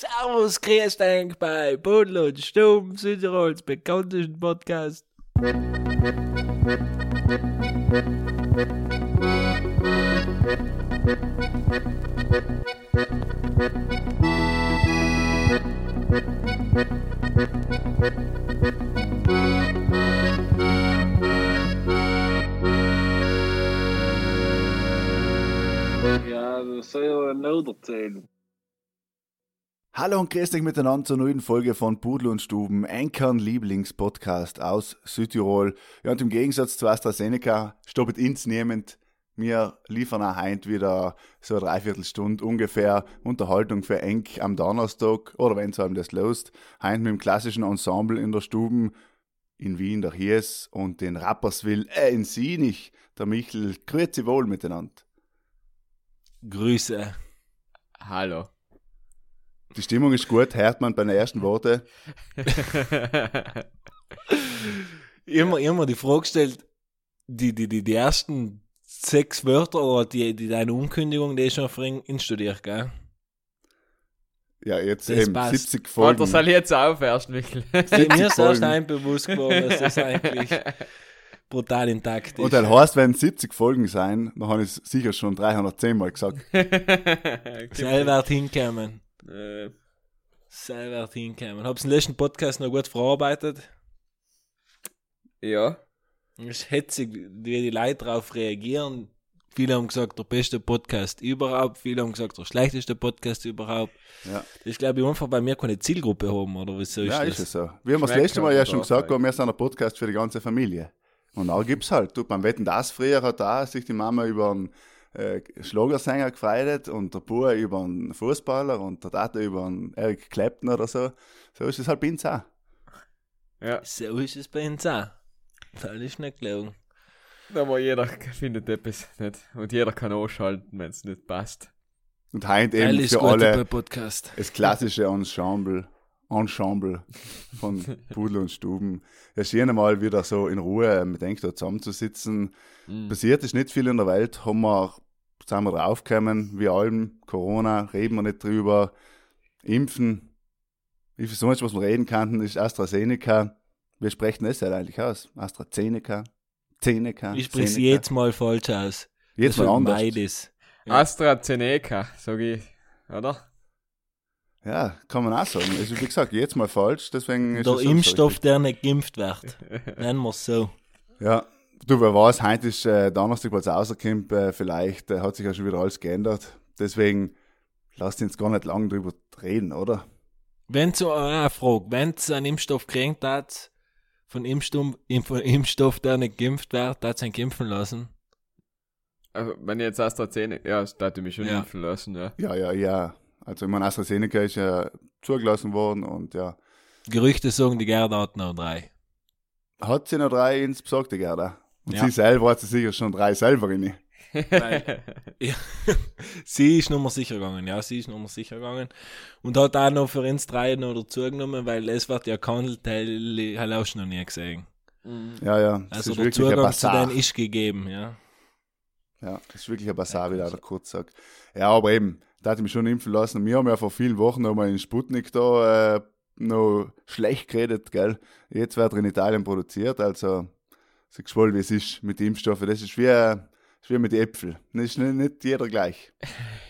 Servus, grüß dich bei Budel und Stumm, Südtirols bekanntesten Podcast. Ja, das soll ja noch erzählen. Hallo und grüß dich miteinander zur neuen Folge von Pudel und Stuben, Enkern Lieblingspodcast aus Südtirol. Ja, und im Gegensatz zu AstraZeneca stoppet ins nehmend. Wir liefern auch heute wieder so eine Dreiviertelstunde ungefähr Unterhaltung für Enk am Donnerstag oder wenn es einem das lost. Heute mit dem klassischen Ensemble in der Stuben in Wien, der Hies und den Rapperswil äh, in Sinich, der Michel. Grüezi wohl miteinander. Grüße. Hallo. Die Stimmung ist gut, hört man bei den ersten Worten. immer, immer die Frage gestellt, die, die, die, die ersten sechs Wörter oder die, die deine Ankündigung, die ist schon vorhin instudiert, gell? Ja, jetzt Das eben passt. 70 Warte, Folgen. soll ich jetzt auf erst, Michael? Mir ist erst Folgen. ein bewusst geworden, dass das eigentlich brutal intakt ist. Und dann heißt, wenn 70 Folgen sein, dann habe ich es sicher schon 310 Mal gesagt. Selber hinkommen. Äh, Selber hinkommen. Hab's den letzten Podcast noch gut verarbeitet. ja. Es ist hetzig, wie die Leute darauf reagieren. Viele haben gesagt, der beste Podcast überhaupt. Viele haben gesagt, der schlechteste Podcast überhaupt. Ja, Das ist, glaube ich, einfach, weil wir keine Zielgruppe haben, oder wieso ist ja das? ist es so. Wir haben das letzte Mal ja schon gesagt, wir sind ein Podcast für die ganze Familie. Und auch gibt's halt. Du, beim Wetten das früher hat da sich die Mama über einen äh, Schlagersänger gefreut und der Bub über einen Fußballer und der Tata über einen Eric Clapton oder so. So ist es halt bei uns auch. Ja. So ist es bei uns auch. Das ist nicht gelogen. Aber jeder findet etwas nicht. Und jeder kann ausschalten, wenn es nicht passt. Und heute eben Alles für alle Podcast. das klassische Ensemble, Ensemble von Pudel und Stuben. Es schien einmal wieder so in Ruhe, man denkt, da zusammenzusitzen. Mhm. Passiert ist nicht viel in der Welt, haben wir, sind wir draufgekommen, wie allem, Corona, reden wir nicht drüber, Impfen, ich weiß nicht, was wir reden könnten, ist AstraZeneca. Wir sprechen das halt eigentlich aus. AstraZeneca, Zeneca, Ich spreche Zeneca. jetzt mal falsch aus. Jetzt Das mal anders. Beides. Ja. AstraZeneca, sag ich. Oder? Ja, kann man auch sagen. Also wie gesagt, jetzt mal falsch, deswegen ist Der es Impfstoff, richtig. der nicht geimpft wird. Nennen wir es so. Ja, du, wer weiß, heute ist äh, Donnerstag, weil es rauskommt, äh, vielleicht äh, hat sich ja schon wieder alles geändert. Deswegen lasst uns gar nicht lange drüber reden, oder? Wenn so eine Frage, wenn es einen Impfstoff kriegt hat, von Impfstoff, von Impfstoff, der nicht geimpft wird, hat ihn impfen lassen. Also, wenn ich jetzt AstraZeneca, ja, das hätte mich schon Ja. impfen lassen, ja. Ja, ja, ja. Also ich meine, AstraZeneca ist ja zugelassen worden und ja. Gerüchte sagen, die Gerda hat noch drei. Hat sie noch drei ins Besagte, Gerda? Und Ja. sie selber hat sie sicher schon drei selber rein. Weil- Ja. sie ist nochmal sicher gegangen, ja, sie ist nochmal sicher gegangen. Und hat auch noch für uns drei noch dazu genommen, weil es wird ja gehandelt, habe ich auch schon noch nie gesehen. Ja, ja. Das Also ist der wirklich ein Zugang zu denen ist gegeben, ja. Ja, das ist wirklich ein Bazar, wie der kurz sagt. Ja, aber eben, da hat mich schon impfen lassen. Wir haben ja vor vielen Wochen noch mal in Sputnik da äh, noch schlecht geredet, gell. Jetzt wird er in Italien produziert, also sag voll, wie es ist mit Impfstoffen. Das ist wie, äh, ist wie mit Äpfeln. Das ist nicht, nicht jeder gleich.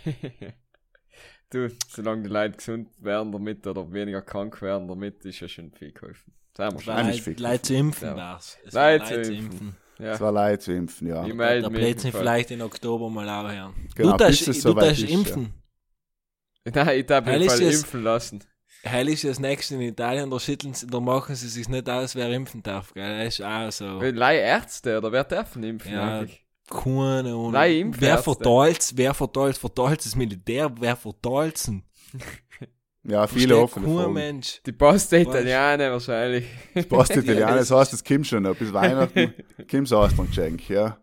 du, solange die Leute gesund werden damit oder weniger krank werden damit, ist ja schon viel geholfen. Sagen wir schon. Leid. Leid zu impfen Ja. war's. Es war Leid Leid zu impfen. Es Ja. war leid zu impfen, ja. Ich mich. Blödsinn jedenfalls. vielleicht in Oktober mal auch hören. Genau, du darfst, es du impfen. Nein, ich habe Weil mich es- impfen lassen. Heil ist das nächste in Italien, da schütteln sie, da machen sie sich nicht aus, wer impfen darf, gell? Das ist auch so. Leih Ärzte oder wer dürfen impfen Ja, eigentlich? Keine Ahnung. Wer verteilt's? Wer verteilt's? Verteilt's das Militär? Wer verteilt's denn? Ja, viele offene kein Fragen. Mensch. Die Post der Italiener wahrscheinlich. Passt Italiener, Ja, das heißt, das kommt schon noch. Bis Weihnachten kommt so ein Geschenk, ja.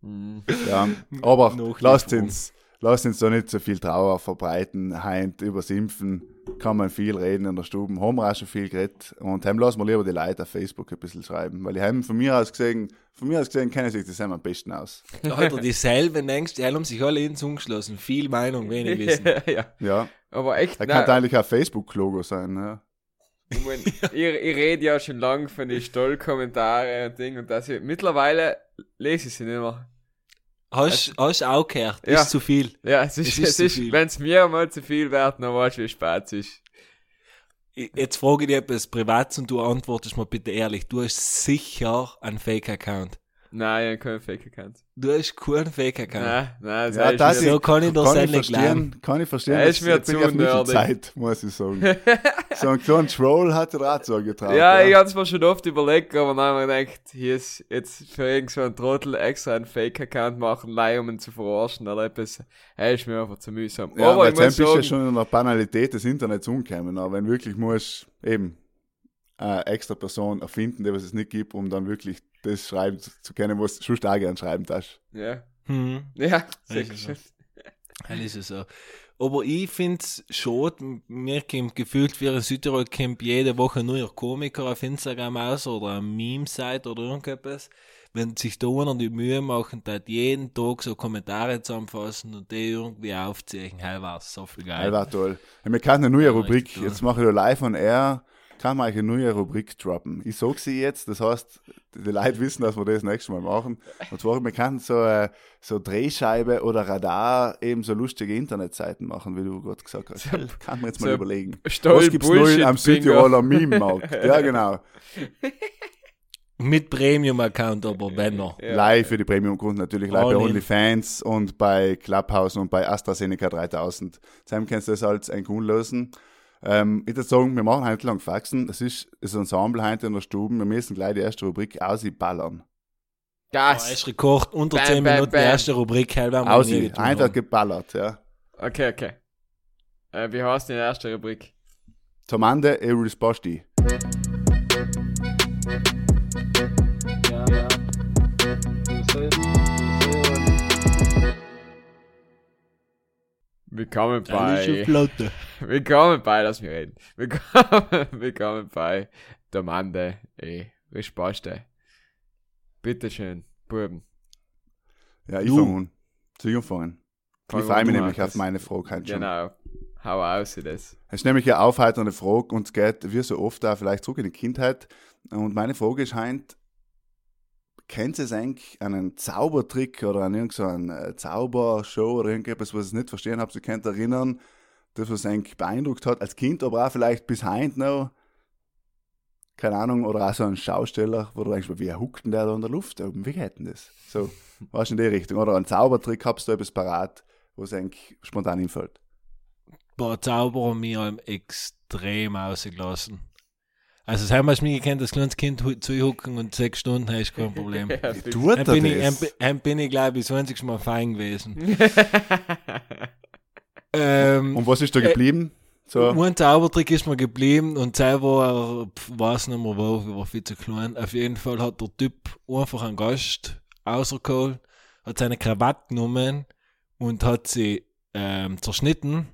Hm. Ja, aber lasst uns, lasst uns da nicht so viel Trauer verbreiten, heint übers Impfen. kann man viel reden in der Stube. Haben wir auch schon viel geredet. Und heim lassen wir lieber die Leute auf Facebook ein bisschen schreiben. Weil ich heim von mir aus gesehen, von mir aus gesehen kennen sich das am besten aus. Alter, dieselben denkst, die haben sich alle ins umgeschlossen. Viel Meinung, wenig Wissen. ja. Ja. Aber echt, Er kann eigentlich auch Facebook-Logo sein. Ja. ich, mein, ich, ich rede ja schon lange von den Stoll-Kommentare und Ding und das. Ich, mittlerweile lese ich sie nicht mehr. Hast hast auch gehört, Ja. ist zu viel. Ja, es ist, Es ist es zu ist, viel. wenn es mir mal zu viel wird, dann weißt du, wie spät es ist. Jetzt frage ich dich etwas Privates und du antwortest mir bitte ehrlich. Du hast sicher einen Fake-Account. Nein, ich habe keinen Fake-Account. Du hast keinen Fake-Account. Nein, nein, das Ja, ist das mir- So kann ich das Kann ich endlich lernen. verstehen, kann ich verstehen. Er ist mir zu nicht nerdig. Zeit, muss ich sagen. so ein kleiner Troll hat er auch zugetraut. Ja, ich hab's mir schon oft überlegt, aber dann habe ich gedacht, hier ist jetzt für irgend so einen Trottel extra einen Fake-Account machen, leider um ihn zu verarschen oder etwas. Er ist mir einfach zu mühsam. Ja, aber jetzt bist du ja schon in der Banalität des Internets umgekommen. Aber wenn wirklich musst, eben, eine extra Person erfinden, die was es nicht gibt, um dann wirklich das schreiben zu können, was du sonst auch gerne schreiben darfst. ja, Hm. ja, schon. Das ist es so. Aber ich finde es schon, mir kommt gefühlt für in Südtirol kommt jede Woche neuer Komiker auf Instagram aus oder eine Meme-Seite oder irgendetwas. Wenn sich da einer die Mühe machen, da jeden Tag so Kommentare zusammenfassen und die irgendwie aufzeichnen, hey, war so viel geil. war toll. Ja, wir können eine neue Ja, Rubrik, jetzt mache ich da live on air, kann man eigentlich eine neue Rubrik droppen. Ich sag sie jetzt, das heißt, die Leute wissen, dass wir das nächste Mal machen. Und zwar, wir können so, äh, so Drehscheibe oder Radar eben so lustige Internetseiten machen, wie du gerade gesagt hast. kann man jetzt mal so überlegen. Stoll Was gibt's neu am. Südtiroler Meme-Markt? Ja, genau. Mit Premium-Account, aber wenn noch. Ja. Live für die Premium-Kunden natürlich, live All bei. OnlyFans und bei Clubhouse und bei AstraZeneca 3000. Sam kannst du das als ein Kunden lösen. Ähm, ich würde sagen, wir machen heute lang Faxen. Das ist das Ensemble heute in der Stube. Wir müssen gleich die erste Rubrik ausballern. Das Gas. ist Rekord, unter Bam, 10 bam, Minuten, die bam. erste Rubrik, getan einfach geballert, ja. Okay, okay. Äh, wie heißt die erste Rubrik? Tomande e risposti. Ja, ja. Willkommen bei. flotte. Willkommen bei, lass mich reden. Willkommen, willkommen bei Domande e Risposte. Bitteschön, Buben. Ja, ich fange an. Soll ich? Ich freue mich nämlich auf meine Frage heute schon. Genau. Hau aus das. Es ist nämlich eine aufheiternde Frage und es geht wie so oft auch vielleicht zurück in die Kindheit. Und meine Frage ist heint, kennt ihr es eigentlich einen Zaubertrick oder an irgendeine Zaubershow oder irgendetwas, was ihr nicht verstehen habt, ihr könnt erinnern, das was eigentlich beeindruckt hat, als Kind, aber auch vielleicht bis heint noch, keine Ahnung, oder auch so ein Schausteller, wo du denkst, wie huckt denn der da in der Luft oben, wie geht denn das? So, was in die Richtung. Oder ein Zaubertrick, habst du etwas parat, was eigentlich spontan hinfällt. Boah, Zauberer mich haben extrem ausgelassen. Also, das haben wir mich gekannt, das kleines Kind hu- zuhucken und sechs Stunden ist kein Problem. Ja, tut er Dann bin, ich, das? dann bin- dann bin ich, glaube ich, 20 Mal fein gewesen. ähm, Und was ist da Äh, geblieben? So, Ein Zaubertrick ist mir geblieben und selber weiß nicht mehr wo, ich war viel zu klein. Auf jeden Fall hat der Typ einfach einen Gast rausgeholt, hat seine Krawatte genommen und hat sie ähm, zerschnitten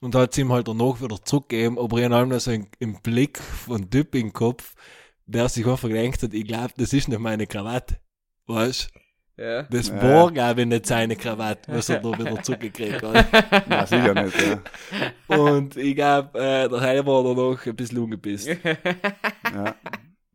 und hat sie ihm halt danach wieder zurückgegeben, aber ich habe so im, im Blick von Typ im Kopf, der sich einfach gedacht hat, ich glaube, das ist nicht meine Krawatte. Weißt ja. Das Ja. war, glaube ich, nicht seine Krawatte, was er da wieder zurückgekriegt hat. na, sicher nicht. Ja. Und ich glaube, äh, der Heil war danach ein bisschen ungepisst. Ja.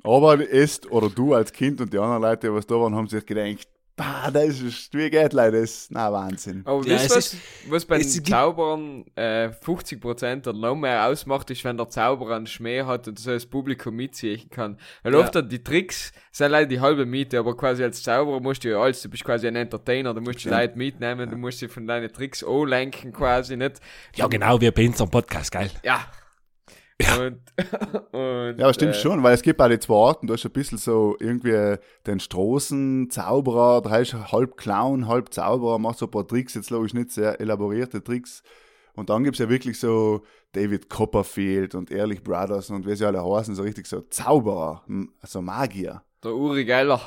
Aber es oder du als Kind und die anderen Leute, die was da waren, haben sich gedacht, bah, das ist, wie geht Leute, das ist, na, Wahnsinn. Aber Ja, wisst was, was bei den Zaubern äh, 50% oder noch mehr ausmacht, ist, wenn der Zauberer einen Schmäh hat und so das Publikum mitziehen kann. Weil Ja. oft hat die Tricks sind leider die halbe Miete, aber quasi als Zauberer musst du ja alles, du bist quasi ein Entertainer, du musst die Stimmt. Leute mitnehmen, du musst sie von deinen Tricks lenken quasi, nicht? Ja, genau, wie bei unserem Podcast, geil. Ja. Ja. Und, und, Ja, aber stimmt äh, schon, weil es gibt auch die zwei Arten, da ist ein bisschen so irgendwie den Straßenzauberer, da ist halb Clown, halb Zauberer, macht so ein paar Tricks, jetzt logisch nicht sehr elaborierte Tricks. Und dann gibt's ja wirklich so David Copperfield und Ehrlich Brothers und wie sie alle heißen, so richtig so Zauberer, so Magier. Der Uri Geller.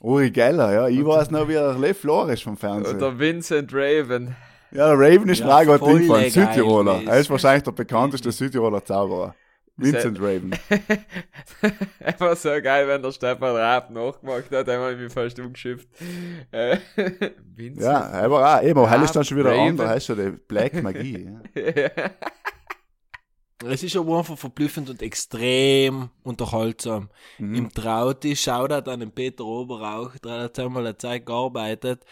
Uri Geller, ja, ich weiß noch, wie er Lev Flores vom Fernsehen. Und der Vincent Raven. Ja, der Raven ist Ja, voll hingefahren. geil Südtiroler. Er ist wahrscheinlich der bekannteste Südtiroler Zauberer. Vincent Raven. Einfach so geil, wenn der Stefan Raab nachgemacht hat, einmal mich fast umgeschifft. Äh, Vincent. Ja, er war auch. Eben, aber hell ist dann schon wieder Raven. anders. Er ist schon die Black Magie. Ja. Es ist aber einfach verblüffend und extrem unterhaltsam. Mhm. Im Trauti, Shoutout an den Peter Oberauch, der hat einmal eine Zeit gearbeitet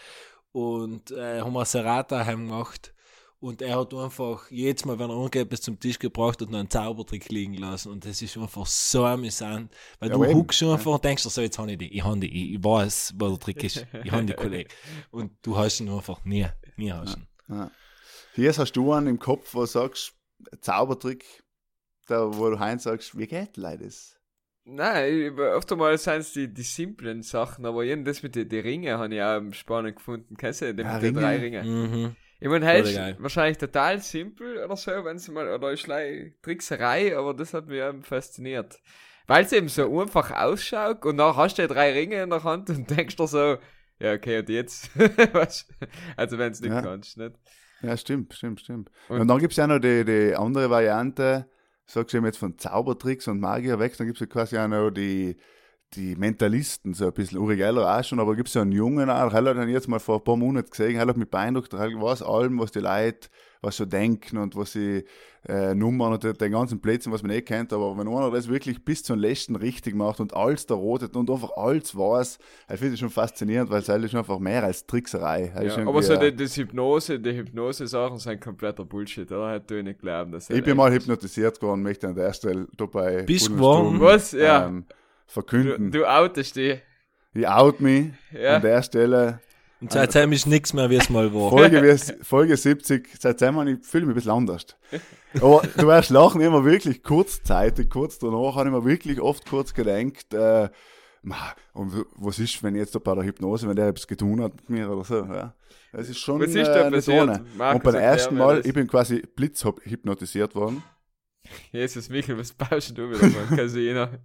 und äh, haben wir Serata heimgemacht. Und er hat einfach jedes Mal, wenn er umgeht, bis zum Tisch gebracht und noch einen Zaubertrick liegen lassen. Und das ist einfach so amüsant. Weil Ja, du eben. huckst einfach und denkst dir so, jetzt habe ich die, ich habe die, ich, weiß, wo der Trick ist. Ich habe die Kollege. Und du hast ihn einfach nie, nie hast ihn. Ja. Hier hast du einen im Kopf, wo du sagst, Zaubertrick, da, wo du Heinz sagst, wie geht Leute das? Nein, oft einmal sind es die, die simplen Sachen, aber eben das mit den die Ringen habe ich auch spannend gefunden. Kennst du den Ja, mit den Ringe? drei Ringen? Mhm. Ich meine, halt ist wahrscheinlich total simpel oder so, wenn es mal, oder ist Trickserei, aber das hat mich eben fasziniert. Weil es eben so einfach ausschaut und dann hast du die drei Ringe in der Hand und denkst dir so, ja, okay, und jetzt? Also, wenn es nicht Ja. kannst, nicht? Ja, stimmt, stimmt, stimmt. Und- Und, dann gibt es ja noch die, die andere Variante, sagst du eben jetzt von Zaubertricks und Magier weg, dann gibt es ja quasi auch noch die, die Mentalisten, so ein bisschen. Uri Geller auch schon, aber gibt es ja einen Jungen auch, der hat dann jetzt mal vor ein paar Monaten gesehen, der hat mich beeindruckt, der weiß allem, was die Leute, was sie denken und was sie äh, Nummern und den, ganzen Plätzen, was man eh kennt, aber wenn einer das wirklich bis zum letzten richtig macht und alles da rotet und einfach alles weiß, ich finde das schon faszinierend, weil es halt ist einfach mehr als Trickserei. Ja, aber so die, das Hypnose, die Hypnose-Sachen sind kompletter Bullshit, oder? Hätte ich nicht glauben, dass Ich bin mal hypnotisiert geworden, möchte an der Stelle dabei Bist geworden? Was? Ja. ähm, Du, verkünden. du outest die. Ich out me Ja. an der Stelle. Und seitdem ist nichts mehr, wie es mal war. Folge, Folge 70, seitdem habe ich fühle mich ein bisschen anders. Aber du wirst lachen, immer wirklich kurzzeitig, kurz danach, habe ich mir wirklich oft kurz gedacht, äh, und was ist, wenn jetzt da bei der Hypnose, wenn der etwas getan hat mit mir oder so, ja. Das ist schon Was ist äh, ohne. Markus, Und beim ersten Mal, ich bin quasi blitzhypnotisiert worden. Jesus Michael, was baust du wieder beim Casino?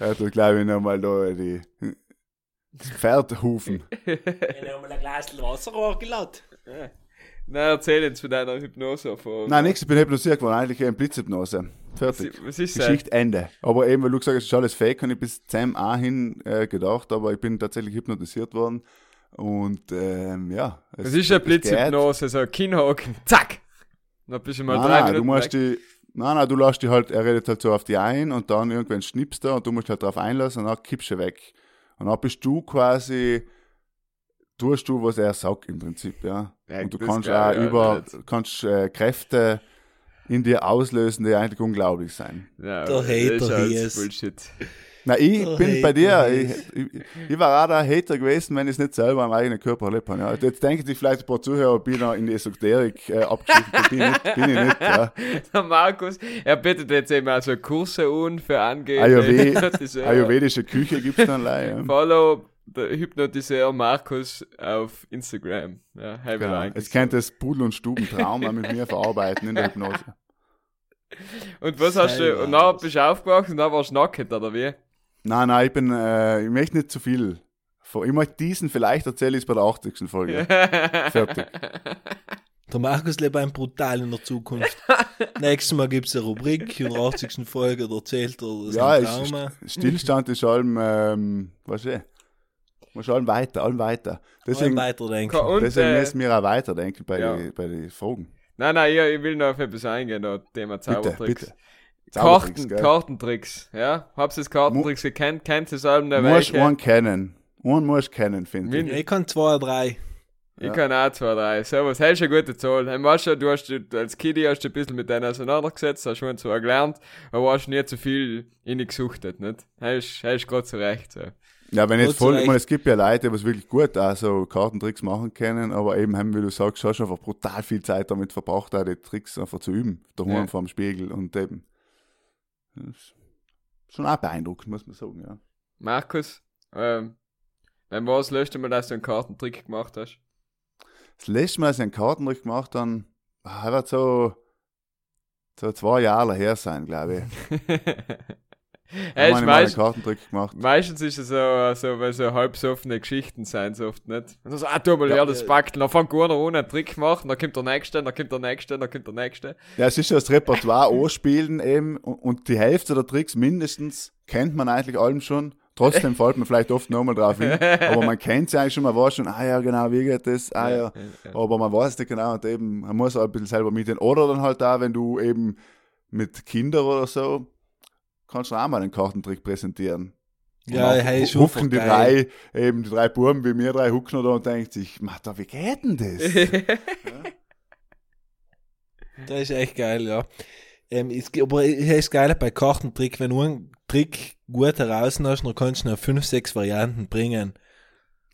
Ja, da glaube ich nochmal da die Pferdhufen. Ich habe mal ein Glas Wasser angeladen. Na, erzähl uns von deiner Hypnose-Erfahrung. Nein, nichts, ich bin hypnotisiert geworden, eigentlich in Blitzhypnose. Fertig. Was ist das? Geschichte Ende. Aber eben, weil du gesagt hast, es ist alles fake, habe ich bis zum A hin äh, gedacht, aber ich bin tatsächlich hypnotisiert worden. Und ähm, ja. es- Was ist eine. Blitzhypnose? So, Kinnhaken, zack! Dann bist du mal Nein, drei nein, du musst weg. die, nein, nein, du lässt die halt, er redet halt so auf die ein und dann irgendwann schnippst du und du musst halt drauf einlassen und dann kippst du weg. Und dann bist du quasi, tust du, was er sagt im Prinzip, ja. Ja, und du kannst auch über, kannst äh, Kräfte in dir auslösen, die eigentlich unglaublich sein. Ja, Der das Hater hier ist- Bullshit. Na, ich Der bin bei dir. Ich, ich, ich war auch der Hater gewesen, wenn ich es nicht selber am eigenen Körper erlebt habe. Ja. Jetzt denken sich vielleicht ein paar Zuhörer, ich bin da in die Esoterik äh, abgeschrieben. bin, ich nicht, bin ich nicht. Ja. Der Markus, er bittet jetzt eben also Kurse an für angehende Ayurved. Ayurvedische Küche gibt es dann leider. Ja. Follow der Hypnotiseur Markus auf Instagram. Ja, Genau. Jetzt könnt ihr das Pudel- und Stubentraum auch mit mir verarbeiten in der Hypnose. Und was hast du, und dann bist du aufgewacht und dann warst du nackt, oder wie? Nein, nein, ich bin, äh, ich möchte nicht zu viel. Ich möchte diesen vielleicht erzähle ich es bei der 80. Folge. Fertig. Der Markus lebt ein brutal in der Zukunft. Nächstes Mal gibt es eine Rubrik, in der 80. Folge, da erzählt er das Ja, Trauma. Stillstand ist allem, ähm, weißt du, muss allem weiter, allem weiter. Deswegen Deswegen, weiterdenken. Und, deswegen äh, müssen wir auch weiterdenken bei ja. den bei die Fragen. Nein, nein, ich, ich will noch auf etwas eingehen, da Thema Bitte, Zaubertricks. bitte. Zaubertricks, Karten, gell? Kartentricks, ja? Habst du das Kartentricks gekannt? Kennt es allem der Du musst welche? einen kennen. Einen musst kennen, finde ich. Ich kann zwei, drei. Ich Ja. kann auch zwei, drei. Servus, hast du eine gute Zahl. Hey, weißt du, du hast du- als hast du ein bisschen mit denen auseinandergesetzt, hast schon zwar gelernt, aber hast nie zu viel gesuchtet, nicht? Hast, hast gerade so recht, so. Ja, wenn jetzt voll, ich meine, es gibt ja Leute, die was wirklich gut auch so Kartentricks machen können, aber eben, haben, wie du sagst, hast du einfach brutal viel Zeit damit verbracht, auch die Tricks einfach zu üben, daheim Ja. vor dem Spiegel und eben. Schon auch beeindruckend, muss man sagen, ja. Markus, ähm, wann war das letzte Mal, dass du einen Kartentrick gemacht hast? Das letzte Mal, als ich einen Kartentrick gemacht habe, ah, wird so, so zwei Jahre her sein, glaube ich. Ey, ich einen Kartentrick gemacht. meistens ist es so, so, weil so halb so offene Geschichten sein, so oft nicht. Und so, ah, tu mal Ja, ja, das packt, dann fängt einer an, einen Trick machen, dann kommt der nächste, dann kommt der nächste, dann kommt der nächste. Ja, es ist ja das Repertoire anspielen eben und, die Hälfte der Tricks mindestens kennt man eigentlich allem schon. Trotzdem fällt man vielleicht oft nochmal drauf hin. Aber man kennt sie eigentlich schon, man weiß schon, ah ja, genau, wie geht das? Ah ja. Aber man weiß nicht genau und eben, man muss auch ein bisschen selber mitnehmen. Oder dann halt da, wenn du eben mit Kindern oder so, kannst du auch mal einen Kartentrick präsentieren. Ja, Und hey, ist hucken die drei, eben die drei Buben wie mir drei, hucken da und denken sich, Mata, wie geht denn das? Das ist echt geil, ja. Ähm, gibt- aber es ist geil bei Kartentrick, wenn du einen Trick gut heraus hast, dann kannst du noch fünf, sechs Varianten bringen.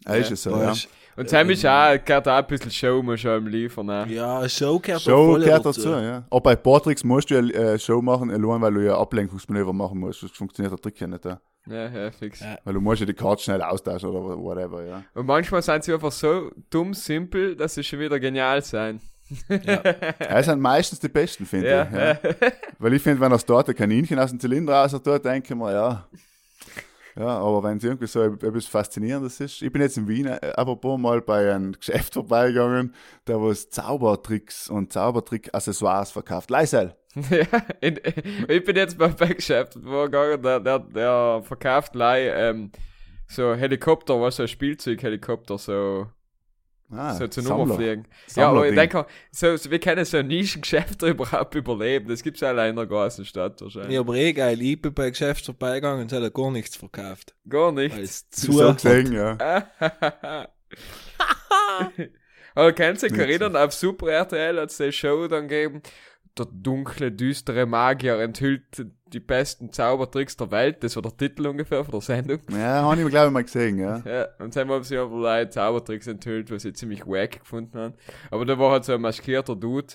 Ja, ist es so, ja. Weißt, Und Sam ist auch, gehört auch ein bisschen Show, muss schon liefern, ne? Ja, Show gehört Show auch voll gehört dazu, ja. Aber bei Portricks musst du ja äh, Show machen, allein weil du ja Ablenkungsmanöver machen musst. Das funktioniert der Trick ja nicht, ja. Ja, ja, fix. Ja. Weil du musst ja die Karte schnell austauschen oder whatever, ja. Und manchmal sind sie einfach so dumm, simpel, dass sie schon wieder genial sein. Das sind meistens die besten, finde Ja, ich. Ja. ja. Weil ich finde, wenn das dort ein Kaninchen aus dem Zylinder raus tut, denke ich mir, ja. Ja, aber wenn es irgendwie so etwas Faszinierendes ist. Ich bin jetzt in Wien, äh, apropos mal bei einem Geschäft vorbeigegangen, der was Zaubertricks und Zaubertrick-Accessoires verkauft. Leisel. Ja, ich bin jetzt beim Backgeschäft gegangen, der, der, der verkauft gleich ähm, so Helikopter, was so Spielzeughelikopter, so, Ah, so zu Sammler. Nummer fliegen. Ja, aber ich denke, so, so, wir können so ein Nischengeschäft überhaupt überleben. Das gibt's allein in der großen Stadt wahrscheinlich. Ja, aber eh geil. Ich bin bei Geschäft vorbeigegangen und hat gar nichts verkauft. Gar nicht. Weil es So zu gesehen, ja. Aber kennst du dich erinnern, auf Super RTL hat es die Show dann gegeben, der dunkle, düstere Magier enthüllt die besten Zaubertricks der Welt. Das war der Titel ungefähr von der Sendung. Ja, habe ich glaube ich mal gesehen, ja. Ja, und dann haben sie aber leider Zaubertricks enthüllt, was sie ziemlich wack gefunden haben. Aber da war halt so ein maskierter Dude.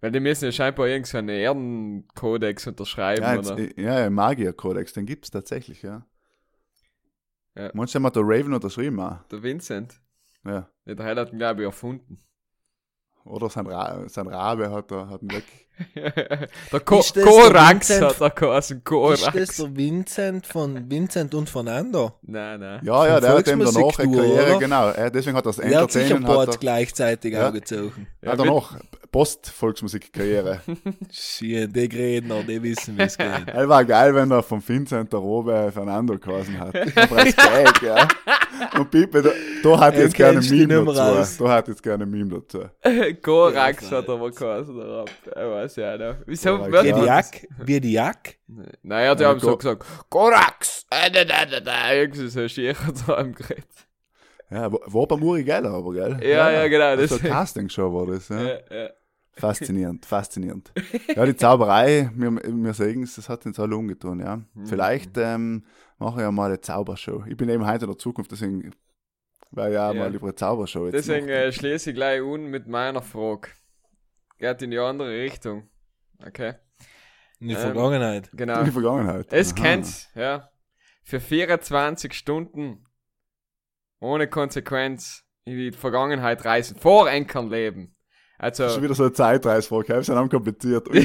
Weil die müssen ja scheinbar irgend so Ehrenkodex unterschreiben, Ja, jetzt, oder? ja, ja Magier-Kodex, den gibt's tatsächlich, ja. Ja. Manchmal hat der Raven unterschrieben auch. Der Vincent. Ja. Ja, der hat ihn, glaube ich, erfunden. Oder sein, Ra sein Rabe hat er hat ihn weg. Der Ko Ist das Korax hat er geheißen, Ist Korax. das der Vincent von Vincent und Fernando? Nein, nein. Ja, ja, der hat eben danach eine Karriere, oder? genau. Deswegen hat er das Er hat Bord hat er, gleichzeitig Ja. angezogen. Ja, er noch Post-Volksmusik-Karriere. Shit, die Redner, die wissen, wie es geht. Er war geil, wenn er von Vincent der Robe Fernando geheißen hat. Aber Gag, ja. Und Pipe, da, da hat Er jetzt gerne Meme dazu. raus. Da hat jetzt gerne ein Meme dazu. Korax Ja, hat er mal geheißen, der Rap. Ich weiß ja nicht. Wieso? Wie Ja. die Jack? Wie die Jack? Naja, die Ja, haben so gesagt, Korax! Äh, da, da, da, da. Irgendwie so schier da im Gerät. Ja, war war beim Uri Geller, aber gell? Ja, ja, genau, Das das- so eine Castingshow war das, ja. Ja, ja. Faszinierend, faszinierend. Ja, die Zauberei, wir, wir sagen es, das hat uns alle umgetan, ja. Mhm. Vielleicht ähm, mache ich ja mal eine Zaubershow. Ich bin eben heute in der Zukunft, deswegen weil ja, Ja. mal lieber eine Zaubershow jetzt Deswegen äh, schließe ich gleich un mit meiner Frage. Geht in die andere Richtung. Okay, In die Ähm, Vergangenheit. genau. In die Vergangenheit. Es Aha. kennt, ja. Für 24 Stunden ohne Konsequenz in die Vergangenheit reisen. Vor Enkern leben. Also, Das ist schon wieder so eine Zeitreisfrage, das ist ja kompliziert. Ja,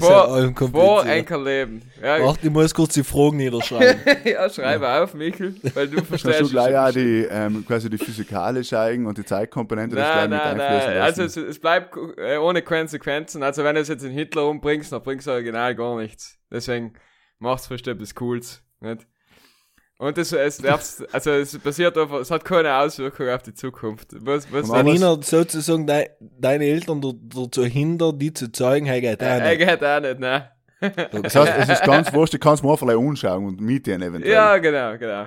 vor- ja vor kompliziert. Enker leben. Ja, Warte, ich muss kurz die Fragen niederschreiben. ja schreibe auf, Michel, weil du verstehst. du gleich auch die, ähm, quasi die physikalische Eigen und die Zeitkomponente das Nein, nein, nein. Also es, es bleibt äh, ohne Konsequenzen. Also wenn du es jetzt in Hitler umbringst, dann bringst du original gar nichts. Deswegen machst du vielleicht etwas Cooles. Nicht? Und es, es, also es basiert auf, es hat keine Auswirkung auf die Zukunft. Was, was, Wenn was- ihnen sozusagen dei, deine Eltern da- dazu hindern, die zu zeigen, hey, geht auch er nicht. geht auch nicht, ne? Das heißt, es ist ganz wurscht, ich kann es mir einfach anschauen und mieten eventuell. Ja, genau, genau.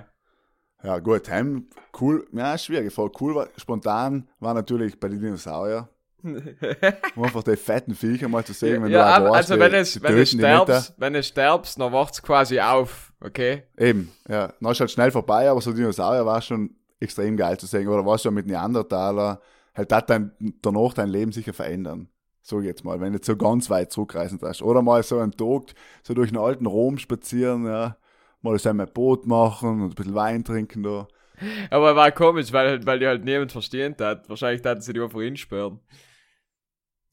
Ja, gut, heim, cool, ja, schwierig, voll cool war, spontan war natürlich bei den Dinosaurier. Um einfach die fetten Viecher mal zu sehen, wenn ja, du weißt, also wenn es, wenn es sterbst, wenn es sterbst, dann wacht's quasi auf, okay? Eben, ja. Dann ist halt schnell vorbei, aber so Dinosaurier war schon extrem geil zu sehen. Oder was schon mit Neandertaler, halt hat dein, danach dein Leben sicher verändern. So jetzt mal, wenn du jetzt so ganz weit zurückreisen darfst. Oder mal so einen Tag, so durch den alten Rom spazieren, ja. Mal so ein Boot machen und ein bisschen Wein trinken da. Aber war komisch, weil, weil die halt niemand verstehen hat. Wahrscheinlich hatten sie die einfach hinsperren.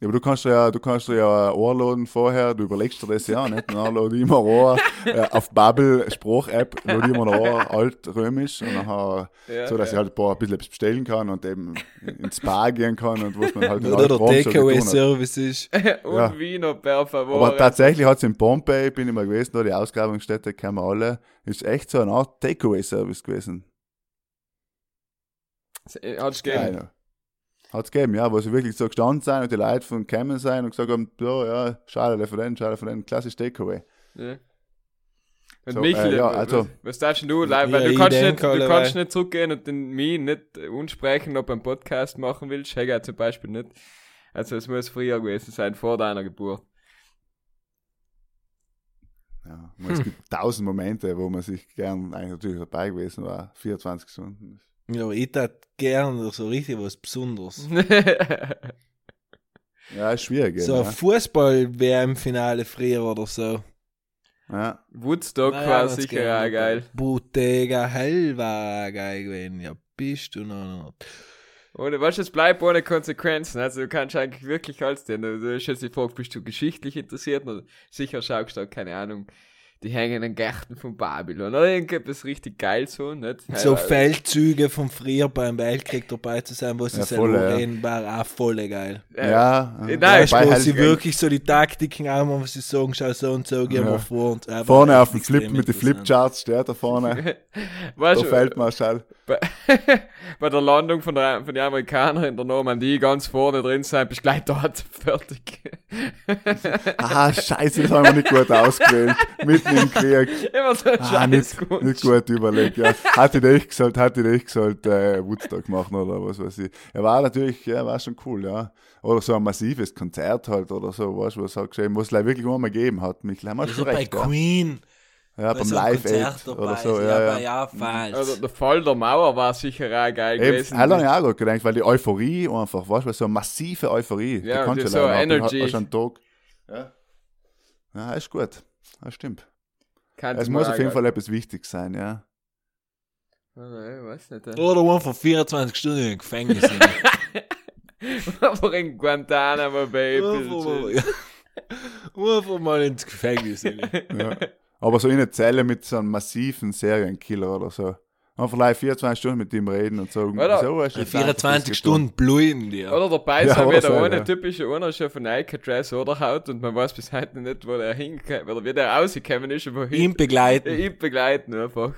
Ja, aber du kannst ja, du kannst ja ein Ohr laden vorher, du überlegst dir das ja nicht, dann lade ich Ohr, äh, auf Bubble Spruch-App, lade ich immer ein Ohr, altrömisch, und nachher, Ja, so, dass ich ja. halt ein paar ein bisschen bestellen kann und eben ins Spa gehen kann und was man halt Oder der. Takeaway-Service ist. Und Ja. Wiener per favor. Aber tatsächlich hat es in Pompey, bin ich mal gewesen, da die Ausgrabungsstätte kennen wir alle, ist echt so eine Art Takeaway-Service gewesen. Hat's gegeben. Hat es gegeben, ja, wo sie wirklich so gestanden sind und die Leute von Kämmen sein und gesagt haben, ja, ja, schade für den, schade für den, klassisch Takeaway. Ja. Und So, Michel, äh, ja, was- also- was darfst du? Weil Ja, du kannst, nicht, du kannst nicht zurückgehen und den mich nicht unsprechen, ob du einen Podcast machen willst. Hegger zum Beispiel nicht. Also es muss früher gewesen sein, vor deiner Geburt. Ja, es gibt tausend Momente, wo man sich gern eigentlich natürlich dabei gewesen war, 24 Stunden. Ja, aber ich tat gern so richtig was Besonderes. Ja, ist schwierig. So ein ja. Fußball-WM-Finale früher oder so. ja. Woodstock Naja, war sicher auch geil. Bottega Hell war auch geil gewesen. Ja, bist du noch nicht. Ohne, weißt du, es bleibt ohne Konsequenzen. Also du kannst eigentlich wirklich alles denn. Du hast jetzt die Frage, bist du geschichtlich interessiert? Oder sicher schaust du auch, keine Ahnung, die hängenden Gärten von Babylon. Oder irgendetwas richtig geil so, nicht? So Ja, Feldzüge vom früher beim Weltkrieg dabei zu sein, wo sie Ja, selber voll, ja. reden, war auch voll geil. äh, ja, nein, Weißt wo halt sie wirklich so die Taktiken haben, wo sie sagen, schau so und so, gehen Ja. wir vor. Und, äh, Vorne auf dem Flip mit den. Flipcharts steht da vorne, Weißt der Feldmarschall. bei, bei der Landung von, der, von den Amerikanern in der Normandie ganz vorne drin sein, bist gleich dort fertig. Ah, scheiße, das haben wir nicht gut ausgewählt. Mitten im Krieg. Immer so ein Ah, scheiß nicht, nicht gut überlegt, ja. Hatte ich echt gesagt, hatte ich echt gesagt, äh, Woodstock machen oder was weiß ich. Ja, war natürlich, ja, war schon cool, ja. Oder so ein massives Konzert halt oder so, weißt du, was halt geschehen, was es wirklich einmal gegeben hat. Mich haben wir Also schon bei recht, ja. Queen. ja, bei beim so Live Aid oder so, ja, ja. ja, falsch. Also der Fall der Mauer war sicher auch geil Eben, gewesen. habe ich auch gedacht, weil die Euphorie einfach, weißt du, weil so eine massive Euphorie. Ja, die du so Energy. Hast du einen Tag. Ja. Ja, ist gut. Das stimmt. Kannte Es muss auf jeden. Fall etwas wichtig sein, ja. Ah, nein, ich weiß nicht. Oder einfach 24 Stunden im Gefängnis. sind. Aber in Guantanamo Bay. Einfach mal- Einfach ins Gefängnis. ja. Aber so in einer Zelle mit so einem massiven Serienkiller oder so. Einfach live 24 Stunden mit ihm reden und sagen, Oder? so hast du jetzt 24 das Stunden blühen dir. Oder dabei Ja, sein oder wieder so, ohne ja. typische Ownership von Alcatraz oder Haut und man weiß bis heute nicht, wo der hingekommen oder wie der rausgekommen ist und wohin. Ihn begleiten. Ihn begleiten einfach.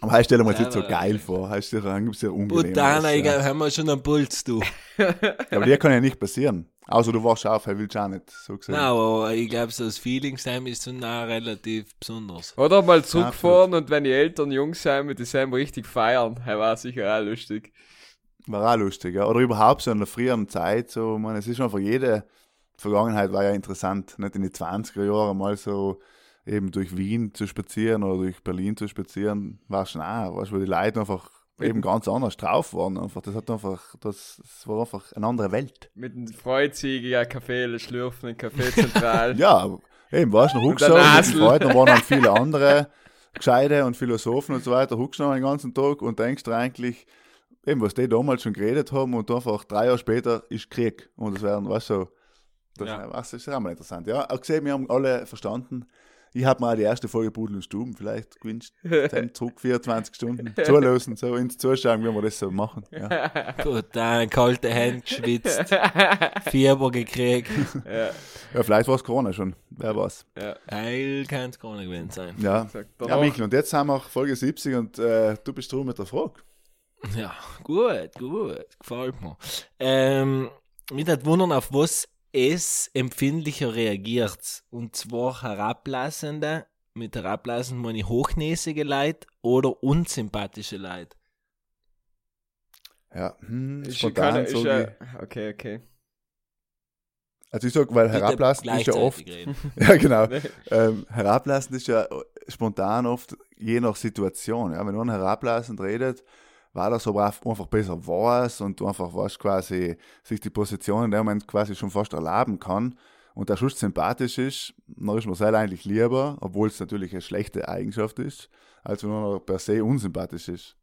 Aber heißt stell dir mal das Ja, nicht so geil vor. Heißt dir dann gibt's ja unangenehm. Butana, ja. egal, haben wir schon einen Puls, du. ja, aber dir kann ja nicht passieren. Außer du warst scharf, er will auch nicht, so gesehen. Nein, aber ich glaube, so das Feeling sein ist schon auch relativ besonders. Oder mal zurückfahren und wenn die Eltern jung sind, mit dem richtig feiern. Er war sicher auch lustig. War auch lustig, ja. Oder überhaupt so in der früheren Zeit, so, man, es ist einfach jede Vergangenheit war ja interessant. Nicht in die 20er Jahre mal so eben durch Wien zu spazieren oder durch Berlin zu spazieren, war schon auch, weißt wo die Leute einfach eben ganz anders drauf waren. Einfach, das hat einfach, das, das war einfach eine andere Welt. Mit einem Freudziege, ja, Kaffee schlürfen in Café Zentral. Ja, eben, warst du noch Und den Freunden, dann waren dann viele andere Gescheide und Philosophen und so weiter, huckst noch den ganzen Tag und denkst dir eigentlich, eben, was die damals schon geredet haben und einfach drei Jahre später ist Krieg. Und das wären, weißt du, so, das, Ja. das ist auch mal interessant. Ja, auch gesehen, wir haben alle verstanden. Ich habe mal die erste Folge Pudel und Stuben vielleicht gewünscht. Dann zurück 24 Stunden zulösen, so ins Zuschauen, wie wir das so machen. Ja, Gut, dann kalte Hände geschwitzt, Fieber gekriegt. ja, ja vielleicht war es Corona schon, wer weiß. ja. Heil kann es nicht gewesen sein. Ja, ja Michael, und jetzt haben wir Folge 70 und äh, du bist dran mit der Frage. Ja, gut, gut, gefällt mir. Ähm, mich hat wundern, auf was es empfindlicher reagiert. Und zwar herablassende, mit herablassend meine ich hochnäsige Leid oder unsympathische Leid. Ja, hm, Ist spontan keine, ist sag ja, ich, okay, okay. also ich sag, weil herablassend ist ja oft, reden. ja genau, Nee. ähm, herablassend ist ja spontan oft je nach Situation. Ja, wenn man herablassend redet, war das aber auch einfach besser weiß und du einfach weißt, quasi sich die Position in dem Moment quasi schon fast erlauben kann und der Schuss sympathisch ist, dann ist man selber eigentlich lieber, obwohl es natürlich eine schlechte Eigenschaft ist, als wenn man per se unsympathisch ist.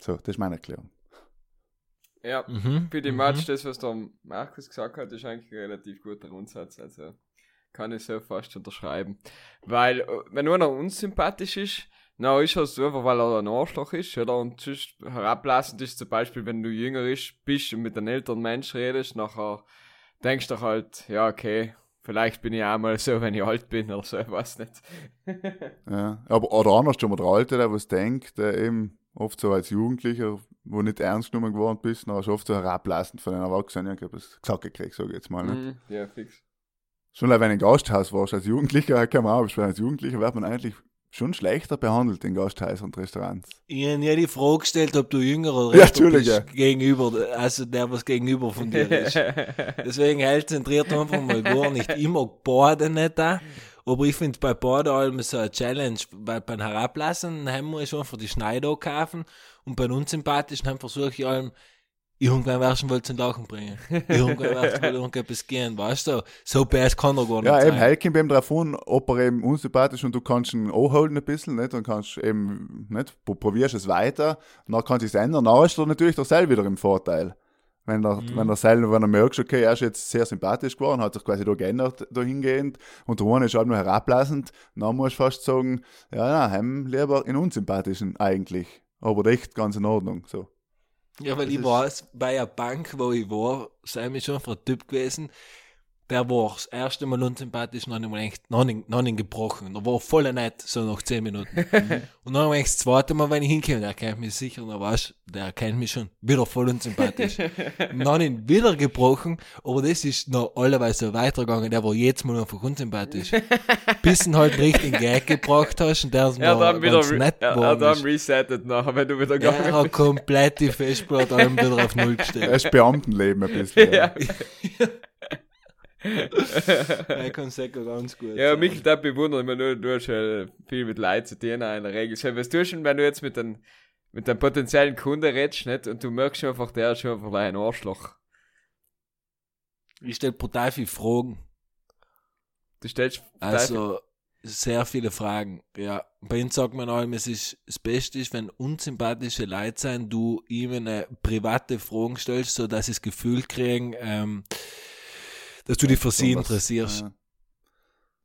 So, das ist meine Erklärung. Ja, Mhm. für die mhm. Match, das, was der Markus gesagt hat, ist eigentlich ein relativ guter Grundsatz. Also kann ich so fast unterschreiben. Weil, äh, wenn einer unsympathisch ist, na ist das einfach, weil er ein Arschloch ist, oder? Und sonst herablassend ist zum Beispiel, wenn du jünger ist, bist und mit einem älteren Mensch redest, nachher denkst du halt, ja, okay, vielleicht bin ich auch mal so, wenn ich alt bin oder so, ich weiß nicht. Ja. Aber, oder andersrum, der Alte, der was denkt, der eben oft so als Jugendlicher, wo nicht ernst genommen geworden bist, dann hast du oft so herablassend von den Erwachsenen irgendwas gesagt gekriegt, sag ich jetzt mal. Nicht? Mhm, ja, fix. Schon wenn du im Gasthaus warst als Jugendlicher, kann man auch als Jugendlicher wird man eigentlich schon schlechter behandelt in Gasthäusern und Restaurants. Ich habe ja die Frage gestellt, ob du jünger oder Ja, älter natürlich, bist, ja. gegenüber, also der, was gegenüber von dir ist. Deswegen hält zentriert einfach mal gar nicht. Ich mag Baden nicht da, aber ich finde bei Baden allem so eine Challenge, weil beim Herablassen haben wir schon für die Schneider kaufen und bei unsympathischen haben versuche ich allem, irgendwann wirst du wohl zum Lachen bringen. Irgendwann wirst du wohl irgendetwas gehen, weißt du? So best kann er gar nicht Ja, sein. eben, Helkin beim an, ob er eben unsympathisch und du kannst ihn anholen ein bisschen, nicht? Dann kannst du eben, nicht? Du probierst es weiter, dann kann es ändern. Dann ist er natürlich der Seil wieder im Vorteil. Wenn der, Mhm. wenn der Seil, wenn er merkt, okay, er ist jetzt sehr sympathisch geworden, hat sich quasi da geändert, dahingehend, und der eine ist halt nur herablassend, dann musst du fast sagen, ja, na, heim lieber in unsympathischen eigentlich. Aber echt ganz in Ordnung, so. Ja, weil Das ich weiß, bei einer Bank, wo ich war, sei mir schon ein Typ gewesen, der war das erste Mal unsympathisch, noch nicht, mal echt, noch nicht, noch nicht gebrochen. Der war voll nett, so nach 10 Minuten. und dann echt das zweite Mal, wenn ich hinkomme, der kennt mich sicher, dann weißt du, der kennt mich schon, wieder voll unsympathisch. noch nicht wieder gebrochen, aber das ist noch allerweise so weitergegangen, der war jetzt mal einfach unsympathisch. Bis ihn halt richtig Gag gebracht hast und der ist Er mal dann wieder nett er, er geworden dann resettet nachher, wenn du wieder Ja, gegangen er hat komplett die Festplatte wieder auf Null Er gestellt. ist Beamtenleben ein bisschen. Ja. Er kann sicher ganz gut. Ja, mich da bewundern, ich meine, du, du hast ja viel mit Leuten zu tun in der Regel. Was du schon, wenn du jetzt mit einem mit deinem potenziellen Kunden redest, nicht? Und du merkst schon einfach, der ist schon einfach ein Arschloch. Ich stelle brutal viele Fragen. Du stellst Also sehr viele Fragen. Ja, bei uns sagt man allem, es ist das Beste ist, wenn unsympathische Leute sein, du ihm eine private Fragen stellst, so dass sie das Gefühl kriegen, ähm, dass du dich für sie interessierst. Ja.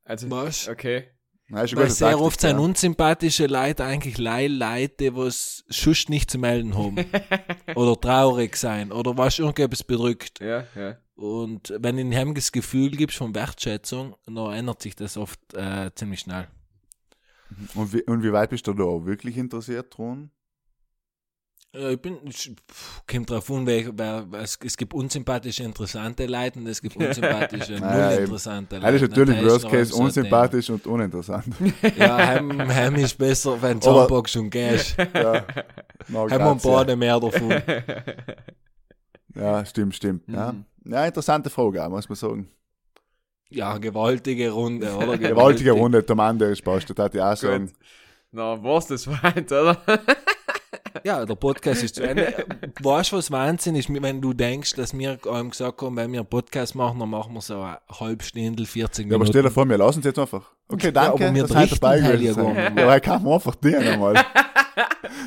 also, Was? okay. Eine Weil sehr Taktik, oft sind ja. unsympathische Leute eigentlich Leute, die was sonst nicht zu melden haben. oder traurig sein. Oder was irgendetwas bedrückt. Ja, ja. Und wenn du ihm das Gefühl gibst von Wertschätzung, dann ändert sich das oft äh, ziemlich schnell. Und wie, und wie weit bist du da wirklich interessiert dran? Ja, ich bin, ich, pff, kommt drauf an, wer, wer, es, es gibt unsympathische, interessante Leute und es gibt unsympathische, Naja, null interessante Das ist Leute. natürlich Das Worst Case so unsympathisch und uninteressant. Ja, heim, heim ist besser, wenn du und gehst. ja. Na, Haben wir ein grazie. paar mehr davon. Ja, stimmt, stimmt. Ja. Mhm. ja, interessante Frage auch, muss man sagen. Ja, gewaltige Runde, oder? Gewaltige Runde, der Mann, der ist das hat ich auch. Gut. Na, was das meint, oder? Ja, der Podcast ist zu Ende. Weißt du, was Wahnsinn ist, wenn du denkst, dass wir einem gesagt haben, wenn wir einen Podcast machen, dann machen wir so eine halbe Stunde, 40 Ja, aber Minuten. stell dir vor, wir lassen es jetzt einfach. Okay, danke, aber wir ihr berichten dabei halt gewesen ja Ja, ich kann mir einfach den einmal.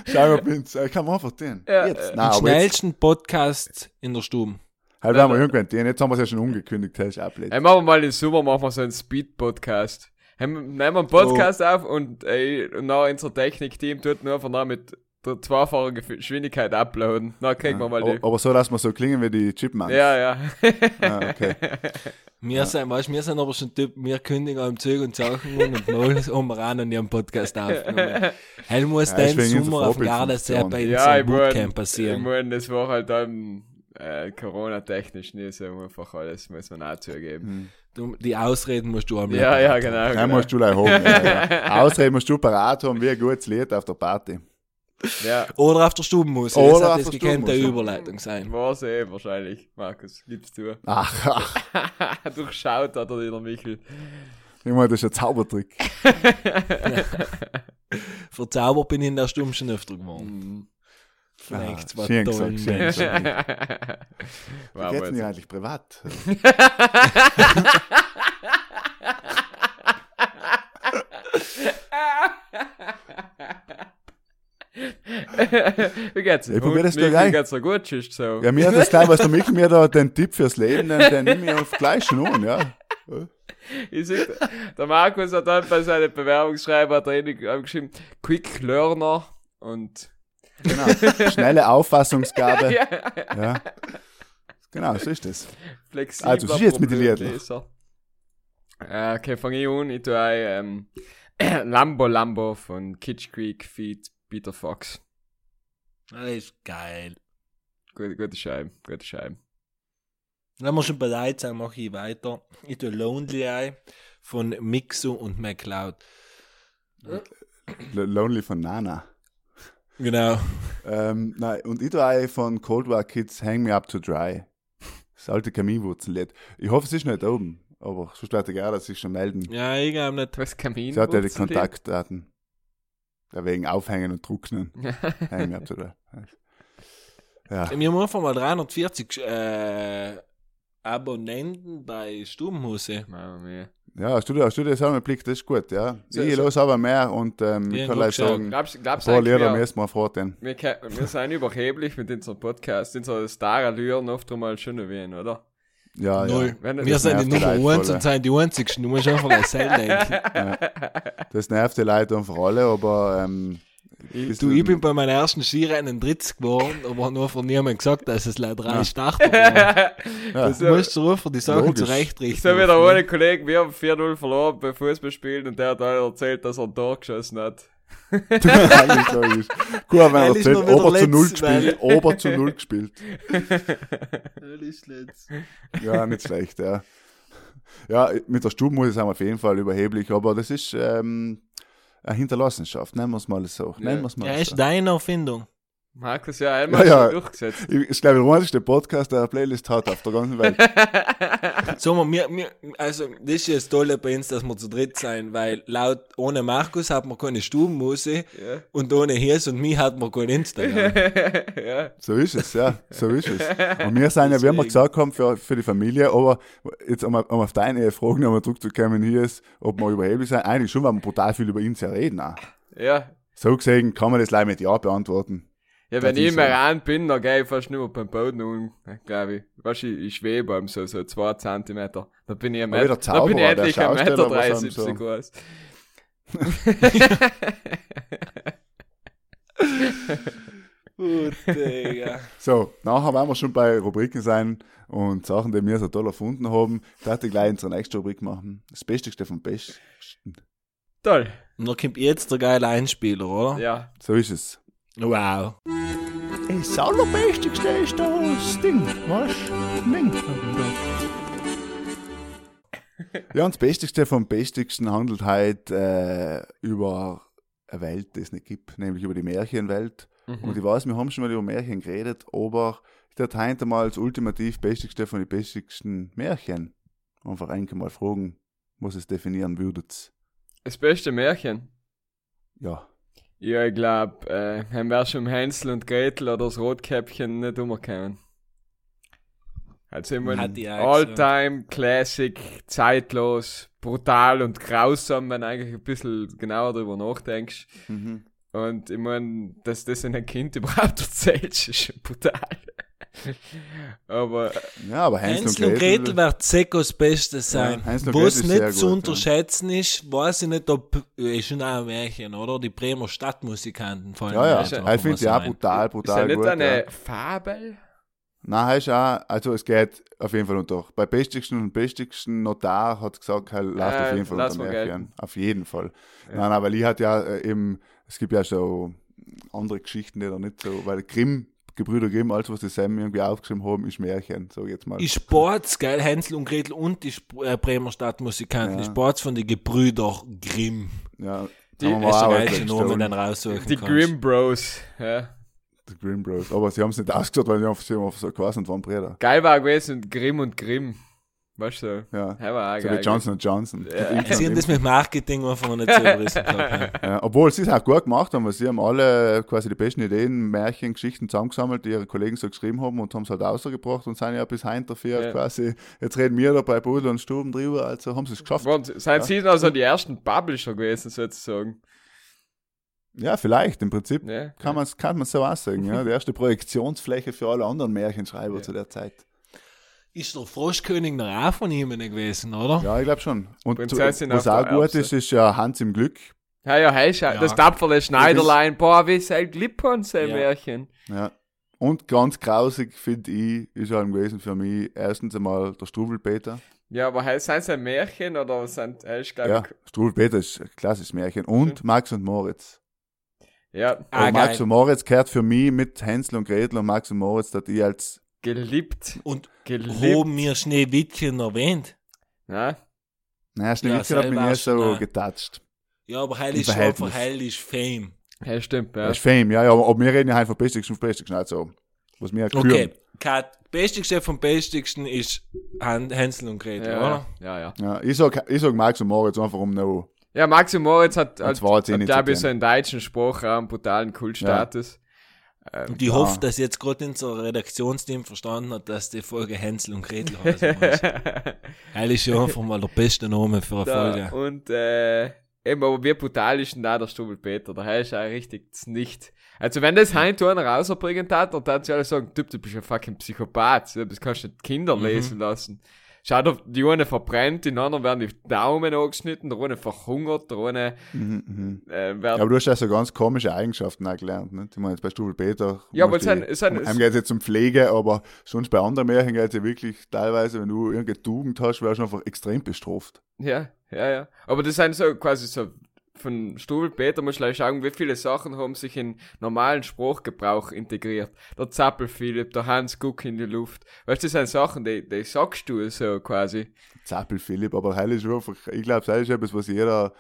Schau mal, Binz, ich kann mir einfach den. Ja, jetzt. Nein, Den aber jetzt, schnellsten Podcast in der Stube. halt werden wir irgendwann den. Jetzt haben wir es ja schon umgekündigt, das ist ablehnt. Hey, machen wir mal im Sommer machen wir so einen Speed-Podcast. Hey, Nehmen wir einen Podcast auf und, ey, und nach unser Technik-Team tut nur einfach noch mit der zweifachen Gesch- Geschwindigkeit uploaden. Dann kriegen wir mal die. aber, so, dass wir so klingen wie die Chipmunks. Ja, ja. Ah, okay. Wir sind, weißt, wir sind aber schon Typ, wir kündigen am Zug und Sachen und und wir auch noch nie einen Podcast aufgenommen. Hell muss Ja, deswegen Sommer auf Gardasee bei uns ja, ich im Bootcamp meine, ich passieren. mein, das war halt dann äh, Corona-technisch nicht so einfach alles, muss man auch zugeben. Du, die Ausreden musst du am Ja, ja, genau. Ja, genau. musst du gleich haben. Ja, ja. Ausreden musst du parat haben, wie ein gutes Lied auf der Party. Ja, Oder auf der Stubenmusik. Oder Das auf hat der gekannte Stubenmusik. Überleitung sein. war's eh wahrscheinlich, Markus. Gibst du. Ach, ach. Durchschaut hat er wieder Michel. Ich meine, das ist ein Zaubertrick. Verzaubert bin ich in der Stunde schon öfter geworden. Mhm. Von Ah, zwei schön tollen gesagt, schön Menschen. Wie geht's denn eigentlich privat? Wie geht's? Ich probier das Mir gleich. geht's so gut, ist so. Ja, mir hat das gleich, was der Mick mir da den Tipp fürs Leben, den, den nehme ich auf gleich schon an, ja. Ich seh, der Markus hat dann bei seinem Bewerbungsschreiben hat er geschrieben, Quick Learner und Genau. Schnelle Auffassungsgabe. ja, Ja. Genau, so ist das. flexibler Also, sie jetzt mit den Liedern. Äh, okay, fange ich an. Ich tue ein ähm, Lambo Lambo von Kitsch Creek feat Peter Fox. Das ist geil. Gute, gute Scheibe, gute Scheibe. Wenn wir schon bereit sind, mache ich weiter. Ich tue Lonely Eye von Mixo und McCloud. L- Lonely von Nana. Genau. Ähm, nein, und ich tue auch von Cold War Kids Hang Me Up to Dry. Das alte Kaminwurzellied. Ich hoffe, es ist nicht oben, aber sonst werde ich gerne sich schon melden. Ja, ich glaube nicht. Was Kamin? Sie hat ja die Kontaktdaten. Ja, wegen Aufhängen und to Dry. Ja, Wir haben einfach mal 340 äh, Abonnenten bei Stubenhuse. Ja hast, du, hast du das auch mal Blick? Das ist gut, ja. So- ich so- los aber mehr und ähm, Ja, ich kann gleich sagen, ein Glaubst, glaubst du paar Lieder wir, müssen wir wir, sind überheblich mit unserem Podcast, unsere Star-Allüren oft einmal schon erwähnen, oder? Ja, Null. ja. Wenn Wir das sind die Nummer Leute 1 voll, und sind die einzigsten. Du musst einfach mal selber denken. Das nervt die Leute einfach alle, aber ähm, Ich- Du, ich bin bei meinem ersten Skirennen dritt geworden, aber nur von niemandem gesagt, dass es leider drei Ja. Waren. ja, Du musst rufen, die Sachen zurechtrichten. So wie der eine Kollege, wir haben 4-0 verloren beim Fußballspielen und der hat auch erzählt, dass er ein Tor geschossen hat. Eigentlich logisch. Gut, wenn er ich erzählt, Ober zu Null gespielt, Ober zu Null gespielt. Ja. Ja, nicht schlecht, ja. Ja, mit der Stubenmusik sind wir auf jeden Fall überheblich, aber das ist ähm, eine Hinterlassenschaft, nennen wir es mal so. Nennen wir es mal Ja, so. ist deine Erfindung. Markus, ja, einmal Ja, ja. durchgesetzt. Ich, ich glaube, der einzige Podcast, der eine Playlist hat auf der ganzen Welt. So, wir, wir, also, das ist ja das Tolle bei uns, dass wir zu dritt sein, weil laut, ohne Markus hat man keine Stubenmusik Ja. und ohne Hirs und mich hat man kein Instagram. ja. So ist es, ja, so ist es. Und wir sind ja, wie wir gesagt haben, für, für die Familie, aber jetzt, um, um auf deine Frage nochmal zurückzukommen, hier ist, ob wir überheblich sind, eigentlich schon, weil wir brutal viel über ihn reden. Auch. ja. So gesehen kann man das leider mit Ja beantworten. Ja, wenn ich im so. Iran bin, dann gehe ich fast nur beim Boden und, glaube ich. Weißt du, ich, ich schwebe um so, so zwei Zentimeter. Da bin ich ein Meter, da bin ich endlich ein Meter Schausteller, was haben 30 so- groß. Gut, Digga. So, nachher werden wir schon bei Rubriken sein und Sachen, die wir so toll erfunden haben. Da hätte ich gleich unsere nächste Rubrik machen. Das Beste vom Besten. Toll. Und da kommt jetzt der geile Einspieler, oder? Ja. So ist es. Wow. Das Allerbeste ist das Ding, was? Ding. Ja, und das Bestigste vom Bestigsten handelt halt äh, über eine Welt, die es nicht gibt, nämlich über die Märchenwelt. Und ich weiß, wir haben schon mal über Märchen geredet, aber ich werde heute mal das ultimativ Bestigste von den bestigsten Märchen einfach einmal mal fragen, was es definieren würdet. Das beste Märchen. Ja, Ja, ich glaube, äh, haben wir schon Hänsel und Gretel oder das Rotkäppchen nicht umgekommen. Also immer ein. All-Time Classic, zeitlos, brutal und grausam, wenn du eigentlich ein bisschen genauer drüber nachdenkst. mhm. Und ich meine, dass das ein Kind überhaupt erzählt, ist schon brutal. Aber ja aber Hänsel, Hänsel und Gretel wird sicher das Beste sein. Ja, Gretel ist sehr nicht zu gut, unterschätzen ist, weiß ich nicht, ob, ist schon auch ein Märchen, oder? Die Bremer Stadtmusikanten fallen Ja, ja, ich finde die auch ein. brutal, ist brutal ja nicht gut. eine ja. Fabel? Nein, heißt auch, also es geht auf jeden Fall unter. Bei bestigsten und bestigsten Notar hat gesagt, er läuft Äh, auf jeden Fall unter Märchen. gelten. Auf jeden Fall. Nein, aber ich hat ja äh, eben, es gibt ja so andere Geschichten, die da nicht so, weil Grimm, Gebrüder Grimm, alles was die Sam irgendwie aufgeschrieben haben, ist Märchen, so jetzt mal. Die Sports, geil, Hänsel und Gretel und die Sp äh, Bremer Stadtmusikanten. Ja. Die Sports von den Gebrüder Grimm. ja, Die- letzte Name, den und- raussuchen Die kannst. Grimm Bros. Ja. Die Grimm Bros. Aber sie haben es nicht ausgesagt, weil sie haben einfach so geheißen und waren Brüder. Geil war gewesen, Grimm und Grimm. Weißt du? Ja. Das war auch So geil. wie Johnson Johnson. Ja. Sie haben das mit Marketing einfach noch nicht so gerissen gehabt. ja. Ja, obwohl sie es auch gut gemacht haben, weil sie haben alle quasi die besten Ideen, Märchen, Geschichten zusammengesammelt, die ihre Kollegen so geschrieben haben und haben es halt rausgebracht und sind ja bis heute dafür Ja. quasi, jetzt reden wir da bei Budel und Stuben drüber, also haben sie es geschafft. Und sind sie also die ersten Publisher gewesen, sozusagen? Ja, vielleicht, im Prinzip Ja. kann man es kann man's so auch sagen. Ja? Die erste Projektionsfläche für alle anderen Märchenschreiber Ja. zu der Zeit. Ist der Froschkönig noch auch von ihm gewesen, oder? Ja, ich glaube schon. Und Prinzessin was auch gut Erbse. ist, ist ja Hans im Glück. Ja, ja, hey, schau, Ja. das tapfere Schneiderlein, boah, wie sein Glippern, sein Ja. Märchen. Ja. Und ganz grausig, finde ich, ist halt gewesen für mich erstens einmal der Struwelpeter. Ja, aber sind es ein Märchen oder sind, hey, ich glaube, Ja, Struwelpeter ist ein klassisches Märchen. Und Max und Moritz. ja, Ah, Und Max geil. und Moritz gehört für mich mit Hänsel und Gretel und Max und Moritz, dass ich als geliebt, Und geliebt. haben wir Schneewittchen erwähnt? Ja, Naja, Ja, Schneewittchen hat mich nie so äh, getatscht. Ja, aber heil ist einfach heil ist Fame. hey, stimmt, ja. Das ist Fame, ja, ja, aber wir reden ja halt von Bestigsten und Bestigsten, also, was wir küren. Okay, Kat, Bestigste vom Bestigsten ist Han Hänsel und Gretel, Ja, oder? ja, ja. Ja, ich sag, ich sag Max und Moritz einfach um noch. Ja, Max und Moritz hat, hat, hat nicht glaube so ich, so einen deutschen Sprachraum brutalen Kultstatus. Und ich hoffe, dass jetzt gerade unser Redaktionsteam verstanden hat, dass die Folge Hänsel und Gretel heißen muss. Heil ist ja einfach mal der beste Name für eine Da, Folge. und äh, eben, aber wie brutal ist denn da der Stubel Peter? Der heißt ja richtig nicht. Also wenn das Heint einer rausbringen hat, dann hat sie alle sagen, du, du bist ein fucking Psychopath, das kannst du nicht Kinder Mhm. lesen lassen. Schau dir, die eine verbrennt, die anderen werden die Daumen angeschnitten, der eine verhungert, der eine Mhm, mhm. äh, aber du hast ja so ganz komische Eigenschaften auch gelernt, ne? Ich meine, jetzt bei Stubel Peter. Ja, aber es es sind- Einem geht es jetzt um Pflege, aber sonst bei anderen Märchen geht es ja wirklich teilweise, wenn du irgendeine Tugend hast, wirst du einfach extrem bestraft. Ja, ja, ja. Aber das sind so quasi so von Stuhl Peter muss gleich schauen, wie viele Sachen haben sich in normalen Sprachgebrauch integriert. Der Zappel Philipp, der Hans Guck in die Luft. Weißt du, das sind Sachen, die, die sagst du so quasi. Zappel Philipp, aber heil ist einfach, ich glaube, das ist etwas, was jeder,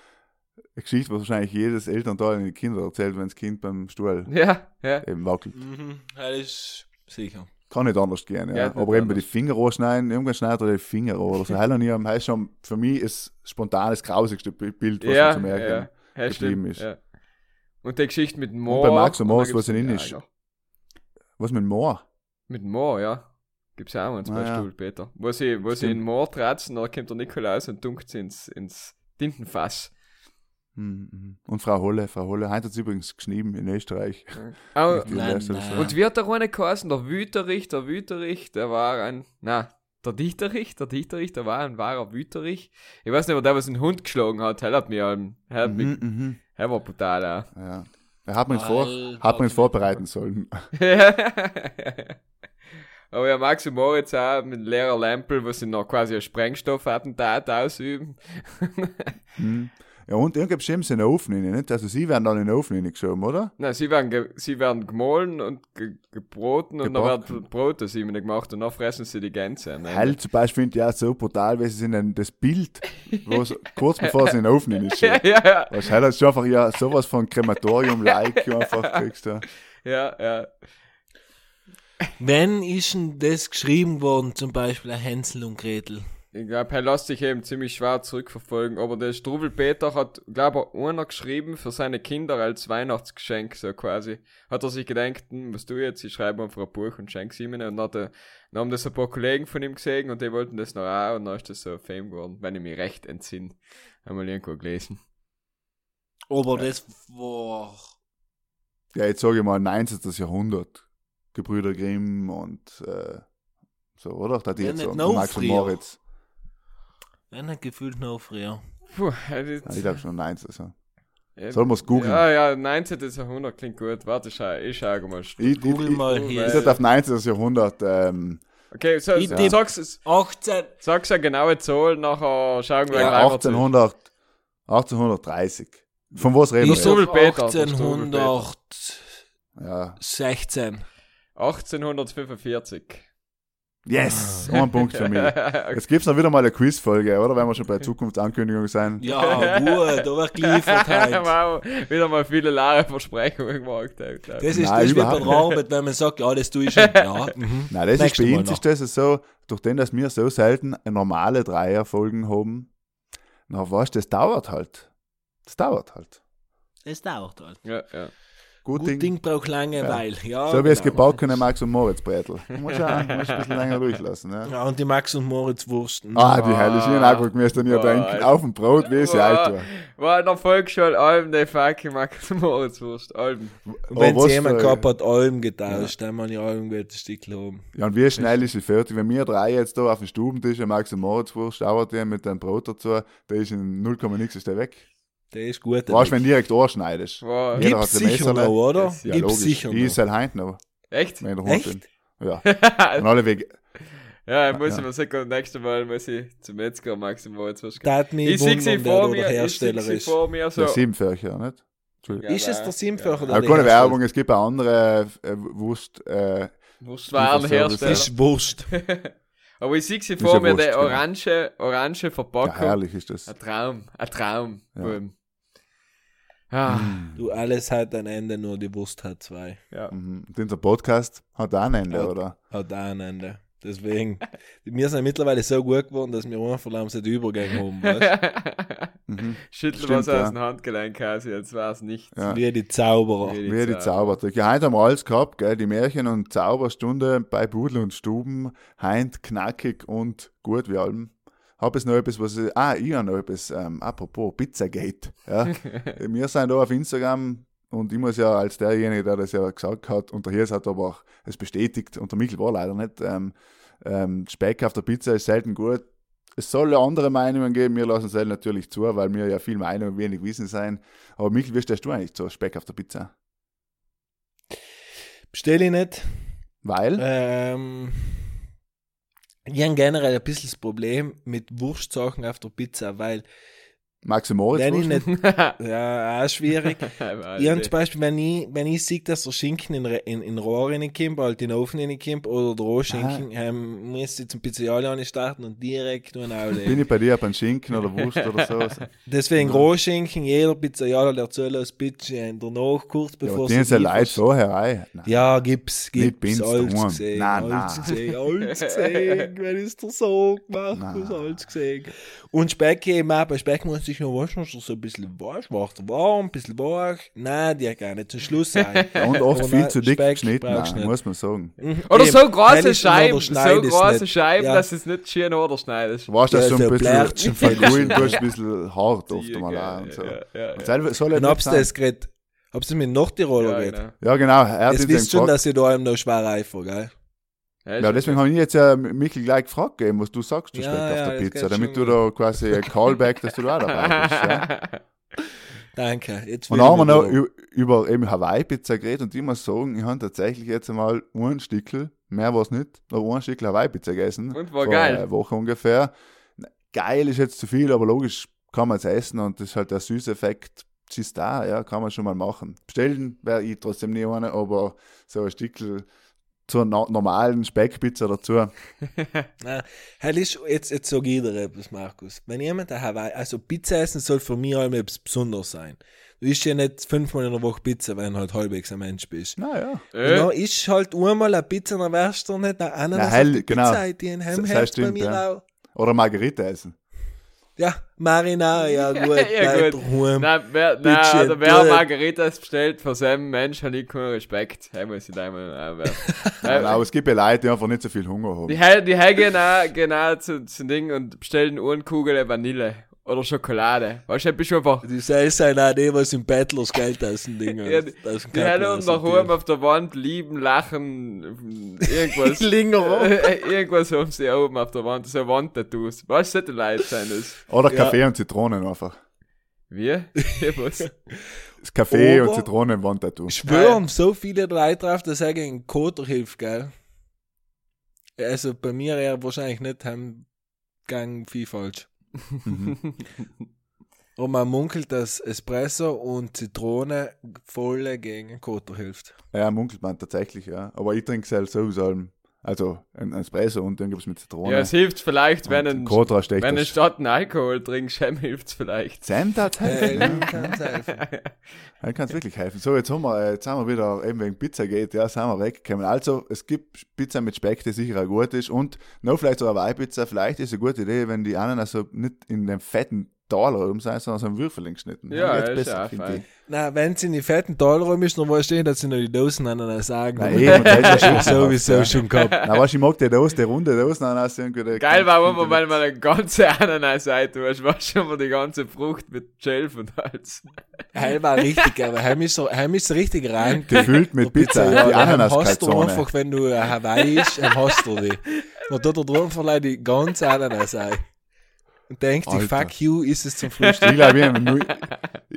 eine Geschichte, was wahrscheinlich jedes Elternteil in die Kinder erzählt, wenn das Kind beim Stuhl Ja, ja. eben wackelt. Mhm, heil ist sicher. Kann nicht anders gehen, ja. Aber eben bei die Finger anschneiden, irgendwann schneidet er die Finger an oder so. Heil an ihrem, heißt schon, für mich ist spontan das grausigste Bild, was Ja, man zu merken. ja. ja stimmt, ist. Ja. Und die Geschichte mit dem Moor. bei Max und gibt's was in ist. Was mit Moor? Mit Moor, ja. Gibt's ja auch eins Ah, bei ja. Stuhl Peter. Wo sie, wo sie in Moor tratzen, da kommt der Nikolaus und dunkt sie ins, ins Tintenfass. Mhm, mhm. Und Frau Holle, Frau Holle, heute hat sie übrigens geschrieben in Österreich. Oh, nein, nein. Und wie hat der eine geheißen? Der Wüterich, der Wüterich, der war ein, na, der Dieterich, der Dieterich, der war ein wahrer Wüterich. Ich weiß nicht, ob der was einen Hund geschlagen hat, er hat mir, ähm, er hat mich, Mhm, mhm. er war brutal, auch. Ja. Er hat man vor, hat man vorbereiten sollen. Aber ja, Max und Moritz auch mit Lehrer Lempel, wo sie noch quasi ein Sprengstoffattentat ausüben. Mhm. Ja, und irgendwie bestimmt sie in den Ofen rein, nicht? Also sie werden dann in den Ofen geschoben, oder? Nein, sie werden, ge sie werden gemahlen und ge gebroten und dann Gebacken. wird Brot aus ihnen gemacht und dann fressen sie die Gänse. Nein, Heil zum Beispiel finde ich auch so brutal, weil sie sind das Bild, kurz bevor sie in den Ofen ja, reinschieben. ja, ja, Was heil hast du einfach ja sowas von Krematorium-like einfach kriegst du. ja, ja. Wenn ist denn das geschrieben worden, zum Beispiel ein Hänsel und Gretel? Ich glaube, er lässt sich eben ziemlich schwer zurückverfolgen, aber der Strubel Peter hat, glaube ich, einer geschrieben für seine Kinder als Weihnachtsgeschenk, so quasi. Hat er sich gedacht, hm, was ich jetzt? Ich schreibe einfach ein Buch und schenke es ihm. Und dann, hat er, dann haben das ein paar Kollegen von ihm gesehen und die wollten das noch auch und dann ist das so Fame geworden, wenn ich mich recht entsinne. Einmal irgendwo gelesen. Aber das war. Ja, jetzt sage ich mal 19. Jahrhundert. Gebrüder Grimm und äh, so, oder? Da die Ja, jetzt nicht so, noch Max und früher. Moritz. Wenn nicht gefühlt noch früher. Puh, das, Ja, ich glaube schon 19. So. ja, Sollen wir's googeln? Ja, ja, 19. Jahrhundert klingt gut. Warte, ich schau, ich schau mal. Ich, ich, Google ich, mal ich, hier. ich sag auf 19. Jahrhundert, ähm, Okay, so, Ich tipp- sag's, 18. sag's eine genaue Zahl, nachher schauen wir ja, gleich weiter 1800, 1830. Von was reden Ich wir? Peter. 1816. Ja. 1845. Yes! Ein Punkt für mich. Jetzt gibt's noch wieder mal eine Quizfolge, oder? Wenn wir schon bei Zukunftsankündigung sein. Ja, gut, da wird geliefert halt. wow, wieder mal viele leere Versprechungen gemacht. Das ist, Nein, das ist wie bei Arbeit, wenn man sagt, ja, das tue ich schon. Ja, mhm. Nein, das ist Nächste bei Mal uns ist das so, durch den, dass wir so selten normale Dreierfolgen haben, na weißt du, das dauert halt. Das dauert halt. Das dauert halt. ja, ja. Gut, Gut Ding. Ding braucht Langeweile. Ja. so wie es genau. gebackene Max und Moritz Brettel. Du musst ja ein bisschen länger durchlassen. Ja. Ja, und die Max und Moritz Wurst. Ah, die helle Schienen auch gut müsst ihr Boah, denken. Auf dem Brot, wie sie alt war. War in der Volksschule Alben, der fucking Max Moritzwurst. Alben. Und Oh, wenn sie jemand gehabt hat, Alm getauscht, dann man ja Alm gute Stückchen haben. Ja, und wie schnell ist sie fertig? Wenn wir drei jetzt da auf dem Stubentisch ein Max und Moritz Wurst dauert der mit dem Brot dazu, der ist in 0, nix ist der weg. Der ist gut. Weißt du, wenn du direkt anschneidest? Wow. Jeder Gibt's sicher noch, oder? Das- Ja, Gibt's logisch. sicher Ich ist noch. halt heint noch, Echt? wenn ich Echt? bin. Ja. Und alle wegen, ja, ich muss Ja. ich mir sagen, nächstes Mal muss ich zum Metzger Max Moritzwurst gehen. Da hat mich Ich sehe sie vor mir, ich Hersteller sie ist. vor mir so. der Siebenfärcher, nicht? Entschuldigung. Ist es der Simfach oder Aber keine? Werbung, es gibt auch andere äh, Wurst, äh, Wurstwarenhersteller. Ist Wurst. Aber ich sehe sie vor ja mir, der genau. orange, orange ja, Verpackung. herrlich ist das. ein Traum, ein Traum. Ja. Ah, Du, alles hat ein Ende, nur die Wurst hat zwei. ja. Mhm. Und unser Podcast hat auch ein Ende, Ja. oder? Hat auch ein Ende. Deswegen, wir sind mittlerweile so gut geworden, dass wir einfach langsam die Übergänge haben. Weißt? Mhm. Schüttel Stimmt, was ja. aus dem Handgelenk aus, jetzt war es nicht. Ja. Wie die Zauberer. Wie Wie die Zaubertricks. Ja, heute haben wir alles gehabt, gell? Die Märchen- und Zauberstunde bei Budel und Stuben. Heint knackig und gut wie allem. Hab es noch etwas, was und ich muss ja als derjenige, der das ja gesagt hat, und der Hirs hat aber auch es bestätigt, und der Michel war leider nicht, ähm, ähm, Speck auf der Pizza ist selten gut. Es soll ja andere Meinungen geben, wir lassen es halt natürlich zu, weil wir ja viel Meinung und wenig Wissen sein. Aber Michel, wie stehst du eigentlich zu Speck auf der Pizza? Bestelle ich nicht. Weil? Ähm, ich habe generell ein bisschen das Problem mit Wurstsachen auf der Pizza, weil Maxi Moritz? wenn ich nicht, ja, auch schwierig. Ich habe zum Beispiel, wenn ich, wenn ich sehe, dass der Schinken in, in, in Rohr reinkommt, halt in den Ofen reinkommt, oder der Rohschinken, ähm, muss ich zum Pizzaioli starten und direkt nur Bin auflegen. ich bei dir beim Schinken oder Wurst oder so? ja, Deswegen Rohschinken, jeder Pizzaioli, der soll aus bitte danach, kurz bevor aber die sind ja liefern. Leute vorher rein. Nein. Ja, gibt's, Nicht gibt's, bin's alles gesehen, Nein, alles gesehen, alles gesehen, wenn ist der so gemacht, was alles gesehen. Und Speck eben auch, bei Speck muss ich noch waschen, dass er so ein bisschen weich macht, warm, ein bisschen weich, nein, die hat gar nicht zum Schluss sein. Und oft viel zu dick Speck geschnitten, nein, nicht. muss man sagen. Oder Eben, so große ich Scheiben, oder so große. Scheiben, Ja. dass es nicht schön oder schneidest. Du weißt, dass Ja, du ein so bisschen fällt. du ein bisschen hart oft Ja, ja, auch und so. ja, ja, Und ja. soll ja Und hab's das geredet, hab's mit Nordtiroler Ja, geredet. genau. Ja, genau. Er jetzt wisst schon, dass ich da einem noch schwer reifer, gell? Ja, deswegen habe ich jetzt ja Michel gleich gefragt, gegeben, was du sagst zu Ja, Speck auf ja, der Pizza, damit du da quasi ein Callback, dass du da auch dabei bist. Ja. Danke. Jetzt Und dann haben wir noch über eben Hawaii-Pizza geredet und ich muss sagen, ich habe tatsächlich jetzt einmal ein Stickel, mehr war es nicht, aber ein Stickel Hawaii-Pizza gegessen. Und war vor geil. einer Woche ungefähr. Geil ist jetzt zu viel, aber logisch kann man es essen und das ist halt der Süßeffekt, das ist da, ja, kann man schon mal machen. Bestellen wäre ich trotzdem nie eine, aber so ein Stickel zur no normalen Speckpizza dazu. Nein, halt ist, jetzt, jetzt sag ich dir etwas, Markus. Wenn jemand ein Hawaii, also Pizza essen soll für mich einmal etwas Besonderes sein. Du isst ja nicht fünfmal in der Woche Pizza, wenn du halt halbwegs ein Mensch bist. Naja. Äh, dann isst halt einmal eine Pizza, dann wärst du nicht eine Ananas hell, auf die genau. Pizza, die in Heim das bei stimmt, mir ja. auch. Oder Margarita essen. Ja, Marinara, ja gut, Ja, gut. daheim. Nein, wer, nein, Bitteschön, also wer Margaritas bestellt, von seinem Mensch habe ich keinen Respekt. Hey, muss ich da mal anwerfen. Genau, es gibt ja Leute, die einfach nicht so viel Hunger haben. Die, die he- gehen auch genau zu, zu Ding und bestellen eine Kugel Vanille oder Schokolade. Weißt du, bist du einfach. Die sei sein auch die, was im Bettlers Geld aus dem Ding Ja, die- Die haben uns daheim auf der Wand lieben, lachen, irgendwas. Linger Äh, irgendwas haben sie oben auf der Wand, so Wandtattoos. Was sollte Leute sein das? Oder Ja. Kaffee und Zitronen einfach. Wie? Was? Das Kaffee und Zitronen Wandtattoo. schwören so viele Leute drauf, dass er gegen Koter hilft, gell? Also bei mir eher wahrscheinlich nicht, haben gang viel falsch. Und man munkelt, dass Espresso und Zitrone voll gegen Koter hilft. Ja, munkelt man tatsächlich, ja. Aber ich trinke selbst sowieso allem. Also ein ein Espresso und dann gibt es mit Zitrone. Ja, es hilft vielleicht, wenn ein, Kotra wenn du das. statt einen Alkohol trinkst, dann hilft's vielleicht. Sentat Äh, helfen. kann's helfen. Dann kann es wirklich helfen. So, jetzt haben wir, äh, jetzt haben wir wieder, eben wegen Pizza geht, ja, sind wir weggekommen. Also, es gibt Pizza mit Speck, die sicher auch gut ist. Und noch vielleicht so eine Hawaii-Pizza, vielleicht ist es eine gute Idee, wenn die Ananas so nicht in dem fetten Taler sein, sondern so ein Würfel geschnitten. Ja, Jetzt ist besser, ja finde ich. Na, wenn sie in die fetten Talräume ist, dann weißt du, dass sie noch die Dosen aneinander sagen. Nein, eben, das ist ja schon sowieso ja. schon gehabt. Na, weißt du, ich mag die Dose, die runde Dose, dann hast du irgendwie Geil war, wenn man mal mal eine ganze Ananas-Seite, du hast, war schon mal die ganze Frucht mit Schelf und alles. Heim war richtig, aber heim ist so, heim ist richtig rein. Gefüllt mit Pizza, die Heim hast du einfach, wenn du Hawaii ist, hast du die. Und da da leider die ganze Ananas ein. Und denkt sich, fuck you, ist es zum Frühstück. Ich glaube,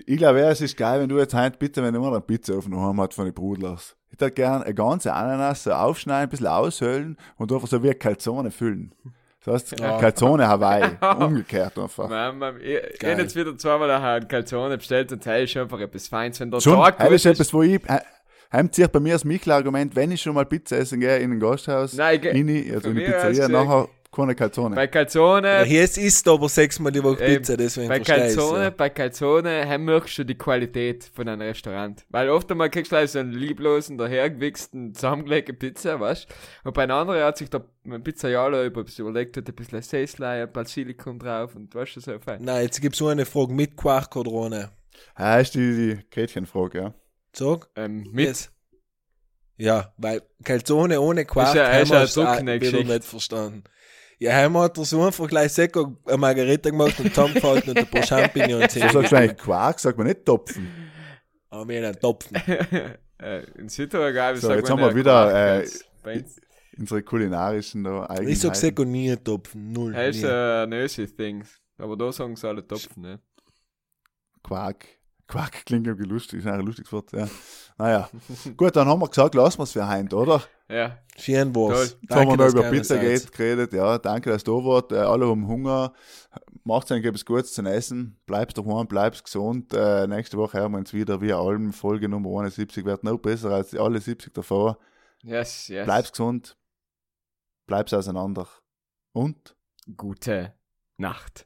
ich glaube, es ist geil, wenn du jetzt heute bitte, wenn du mal eine Pizza auf noch hat von den Brudlers. Ich hätte gerne eine ganze Ananas so aufschneiden, ein bisschen aushöhlen und einfach so wie eine Calzone füllen. Das heißt, Ja. Calzone Hawaii. Umgekehrt einfach. Man, man, ich, ich Geil. hab jetzt wieder zweimal eine Calzone bestellt und ist schon einfach etwas Feins, wenn der Schon, Tag das gut ist etwas, wo ich, he- heim zieht bei mir das Michel-Argument, wenn ich schon mal Pizza essen gehe in ein Gasthaus, Nein, ich in, die- also in die Pizzeria, nachher keine Calzone. Bei Calzone, Ja, isst du aber sechsmal die Woche Pizza, deswegen bei Calzone, ja. bei Calzone hey, merkst du die Qualität von einem Restaurant. Weil oft einmal kriegst du like so einen lieblosen, dahergewichsten, zusammengelegten Pizza, weißt Und bei einer anderen hat sich der Pizzaiolo über- überlegt, hat ein bisschen ein Basilikum drauf und weißt du, so fein. Nein, jetzt gibt es nur eine Frage mit Quark oder ohne. Ist die, die Gretchenfrage, ja. Sag. Ähm, mit, Yes. Ja, weil Calzone ohne Quark Ist ja- haben ist wir ja eine trockene wieder nicht verstanden. Ja, heim hat er so einfach gleich Sekko eine Margarita gemacht und zusammengehalten und ein paar Champignons Du sagst eigentlich Quark, sagt man nicht Topfen. Aber wir haben Topfen. äh, in Südtirol, So, jetzt haben wir wieder, äh, Unsere kulinarischen da Ich sag Eigenheiten. Sekko nie Topfen. Null. das ist nie. äh, ein Ösi-Thing. Aber da sagen sie alle Topfen, ne? Quark. Quark klingt irgendwie lustig, ist eigentlich ein lustiges Wort, ja. Naja. Gut, dann haben wir gesagt, lassen wir es für heute, oder? Ja. Vielen Toll. was. Jetzt haben wir noch über Pizza geht, geredet. Ja, danke, dass du da wart. Äh, alle haben Hunger. Macht euch etwas Gutes zu essen. Bleibst daheim, bleibst gesund. Äh, nächste Woche hören wir uns wieder wie allem. Folge Nummer 71 wird noch besser als alle 70 davor. Yes, yes. Bleibst gesund. Bleibst auseinander. Und? Gute Nacht.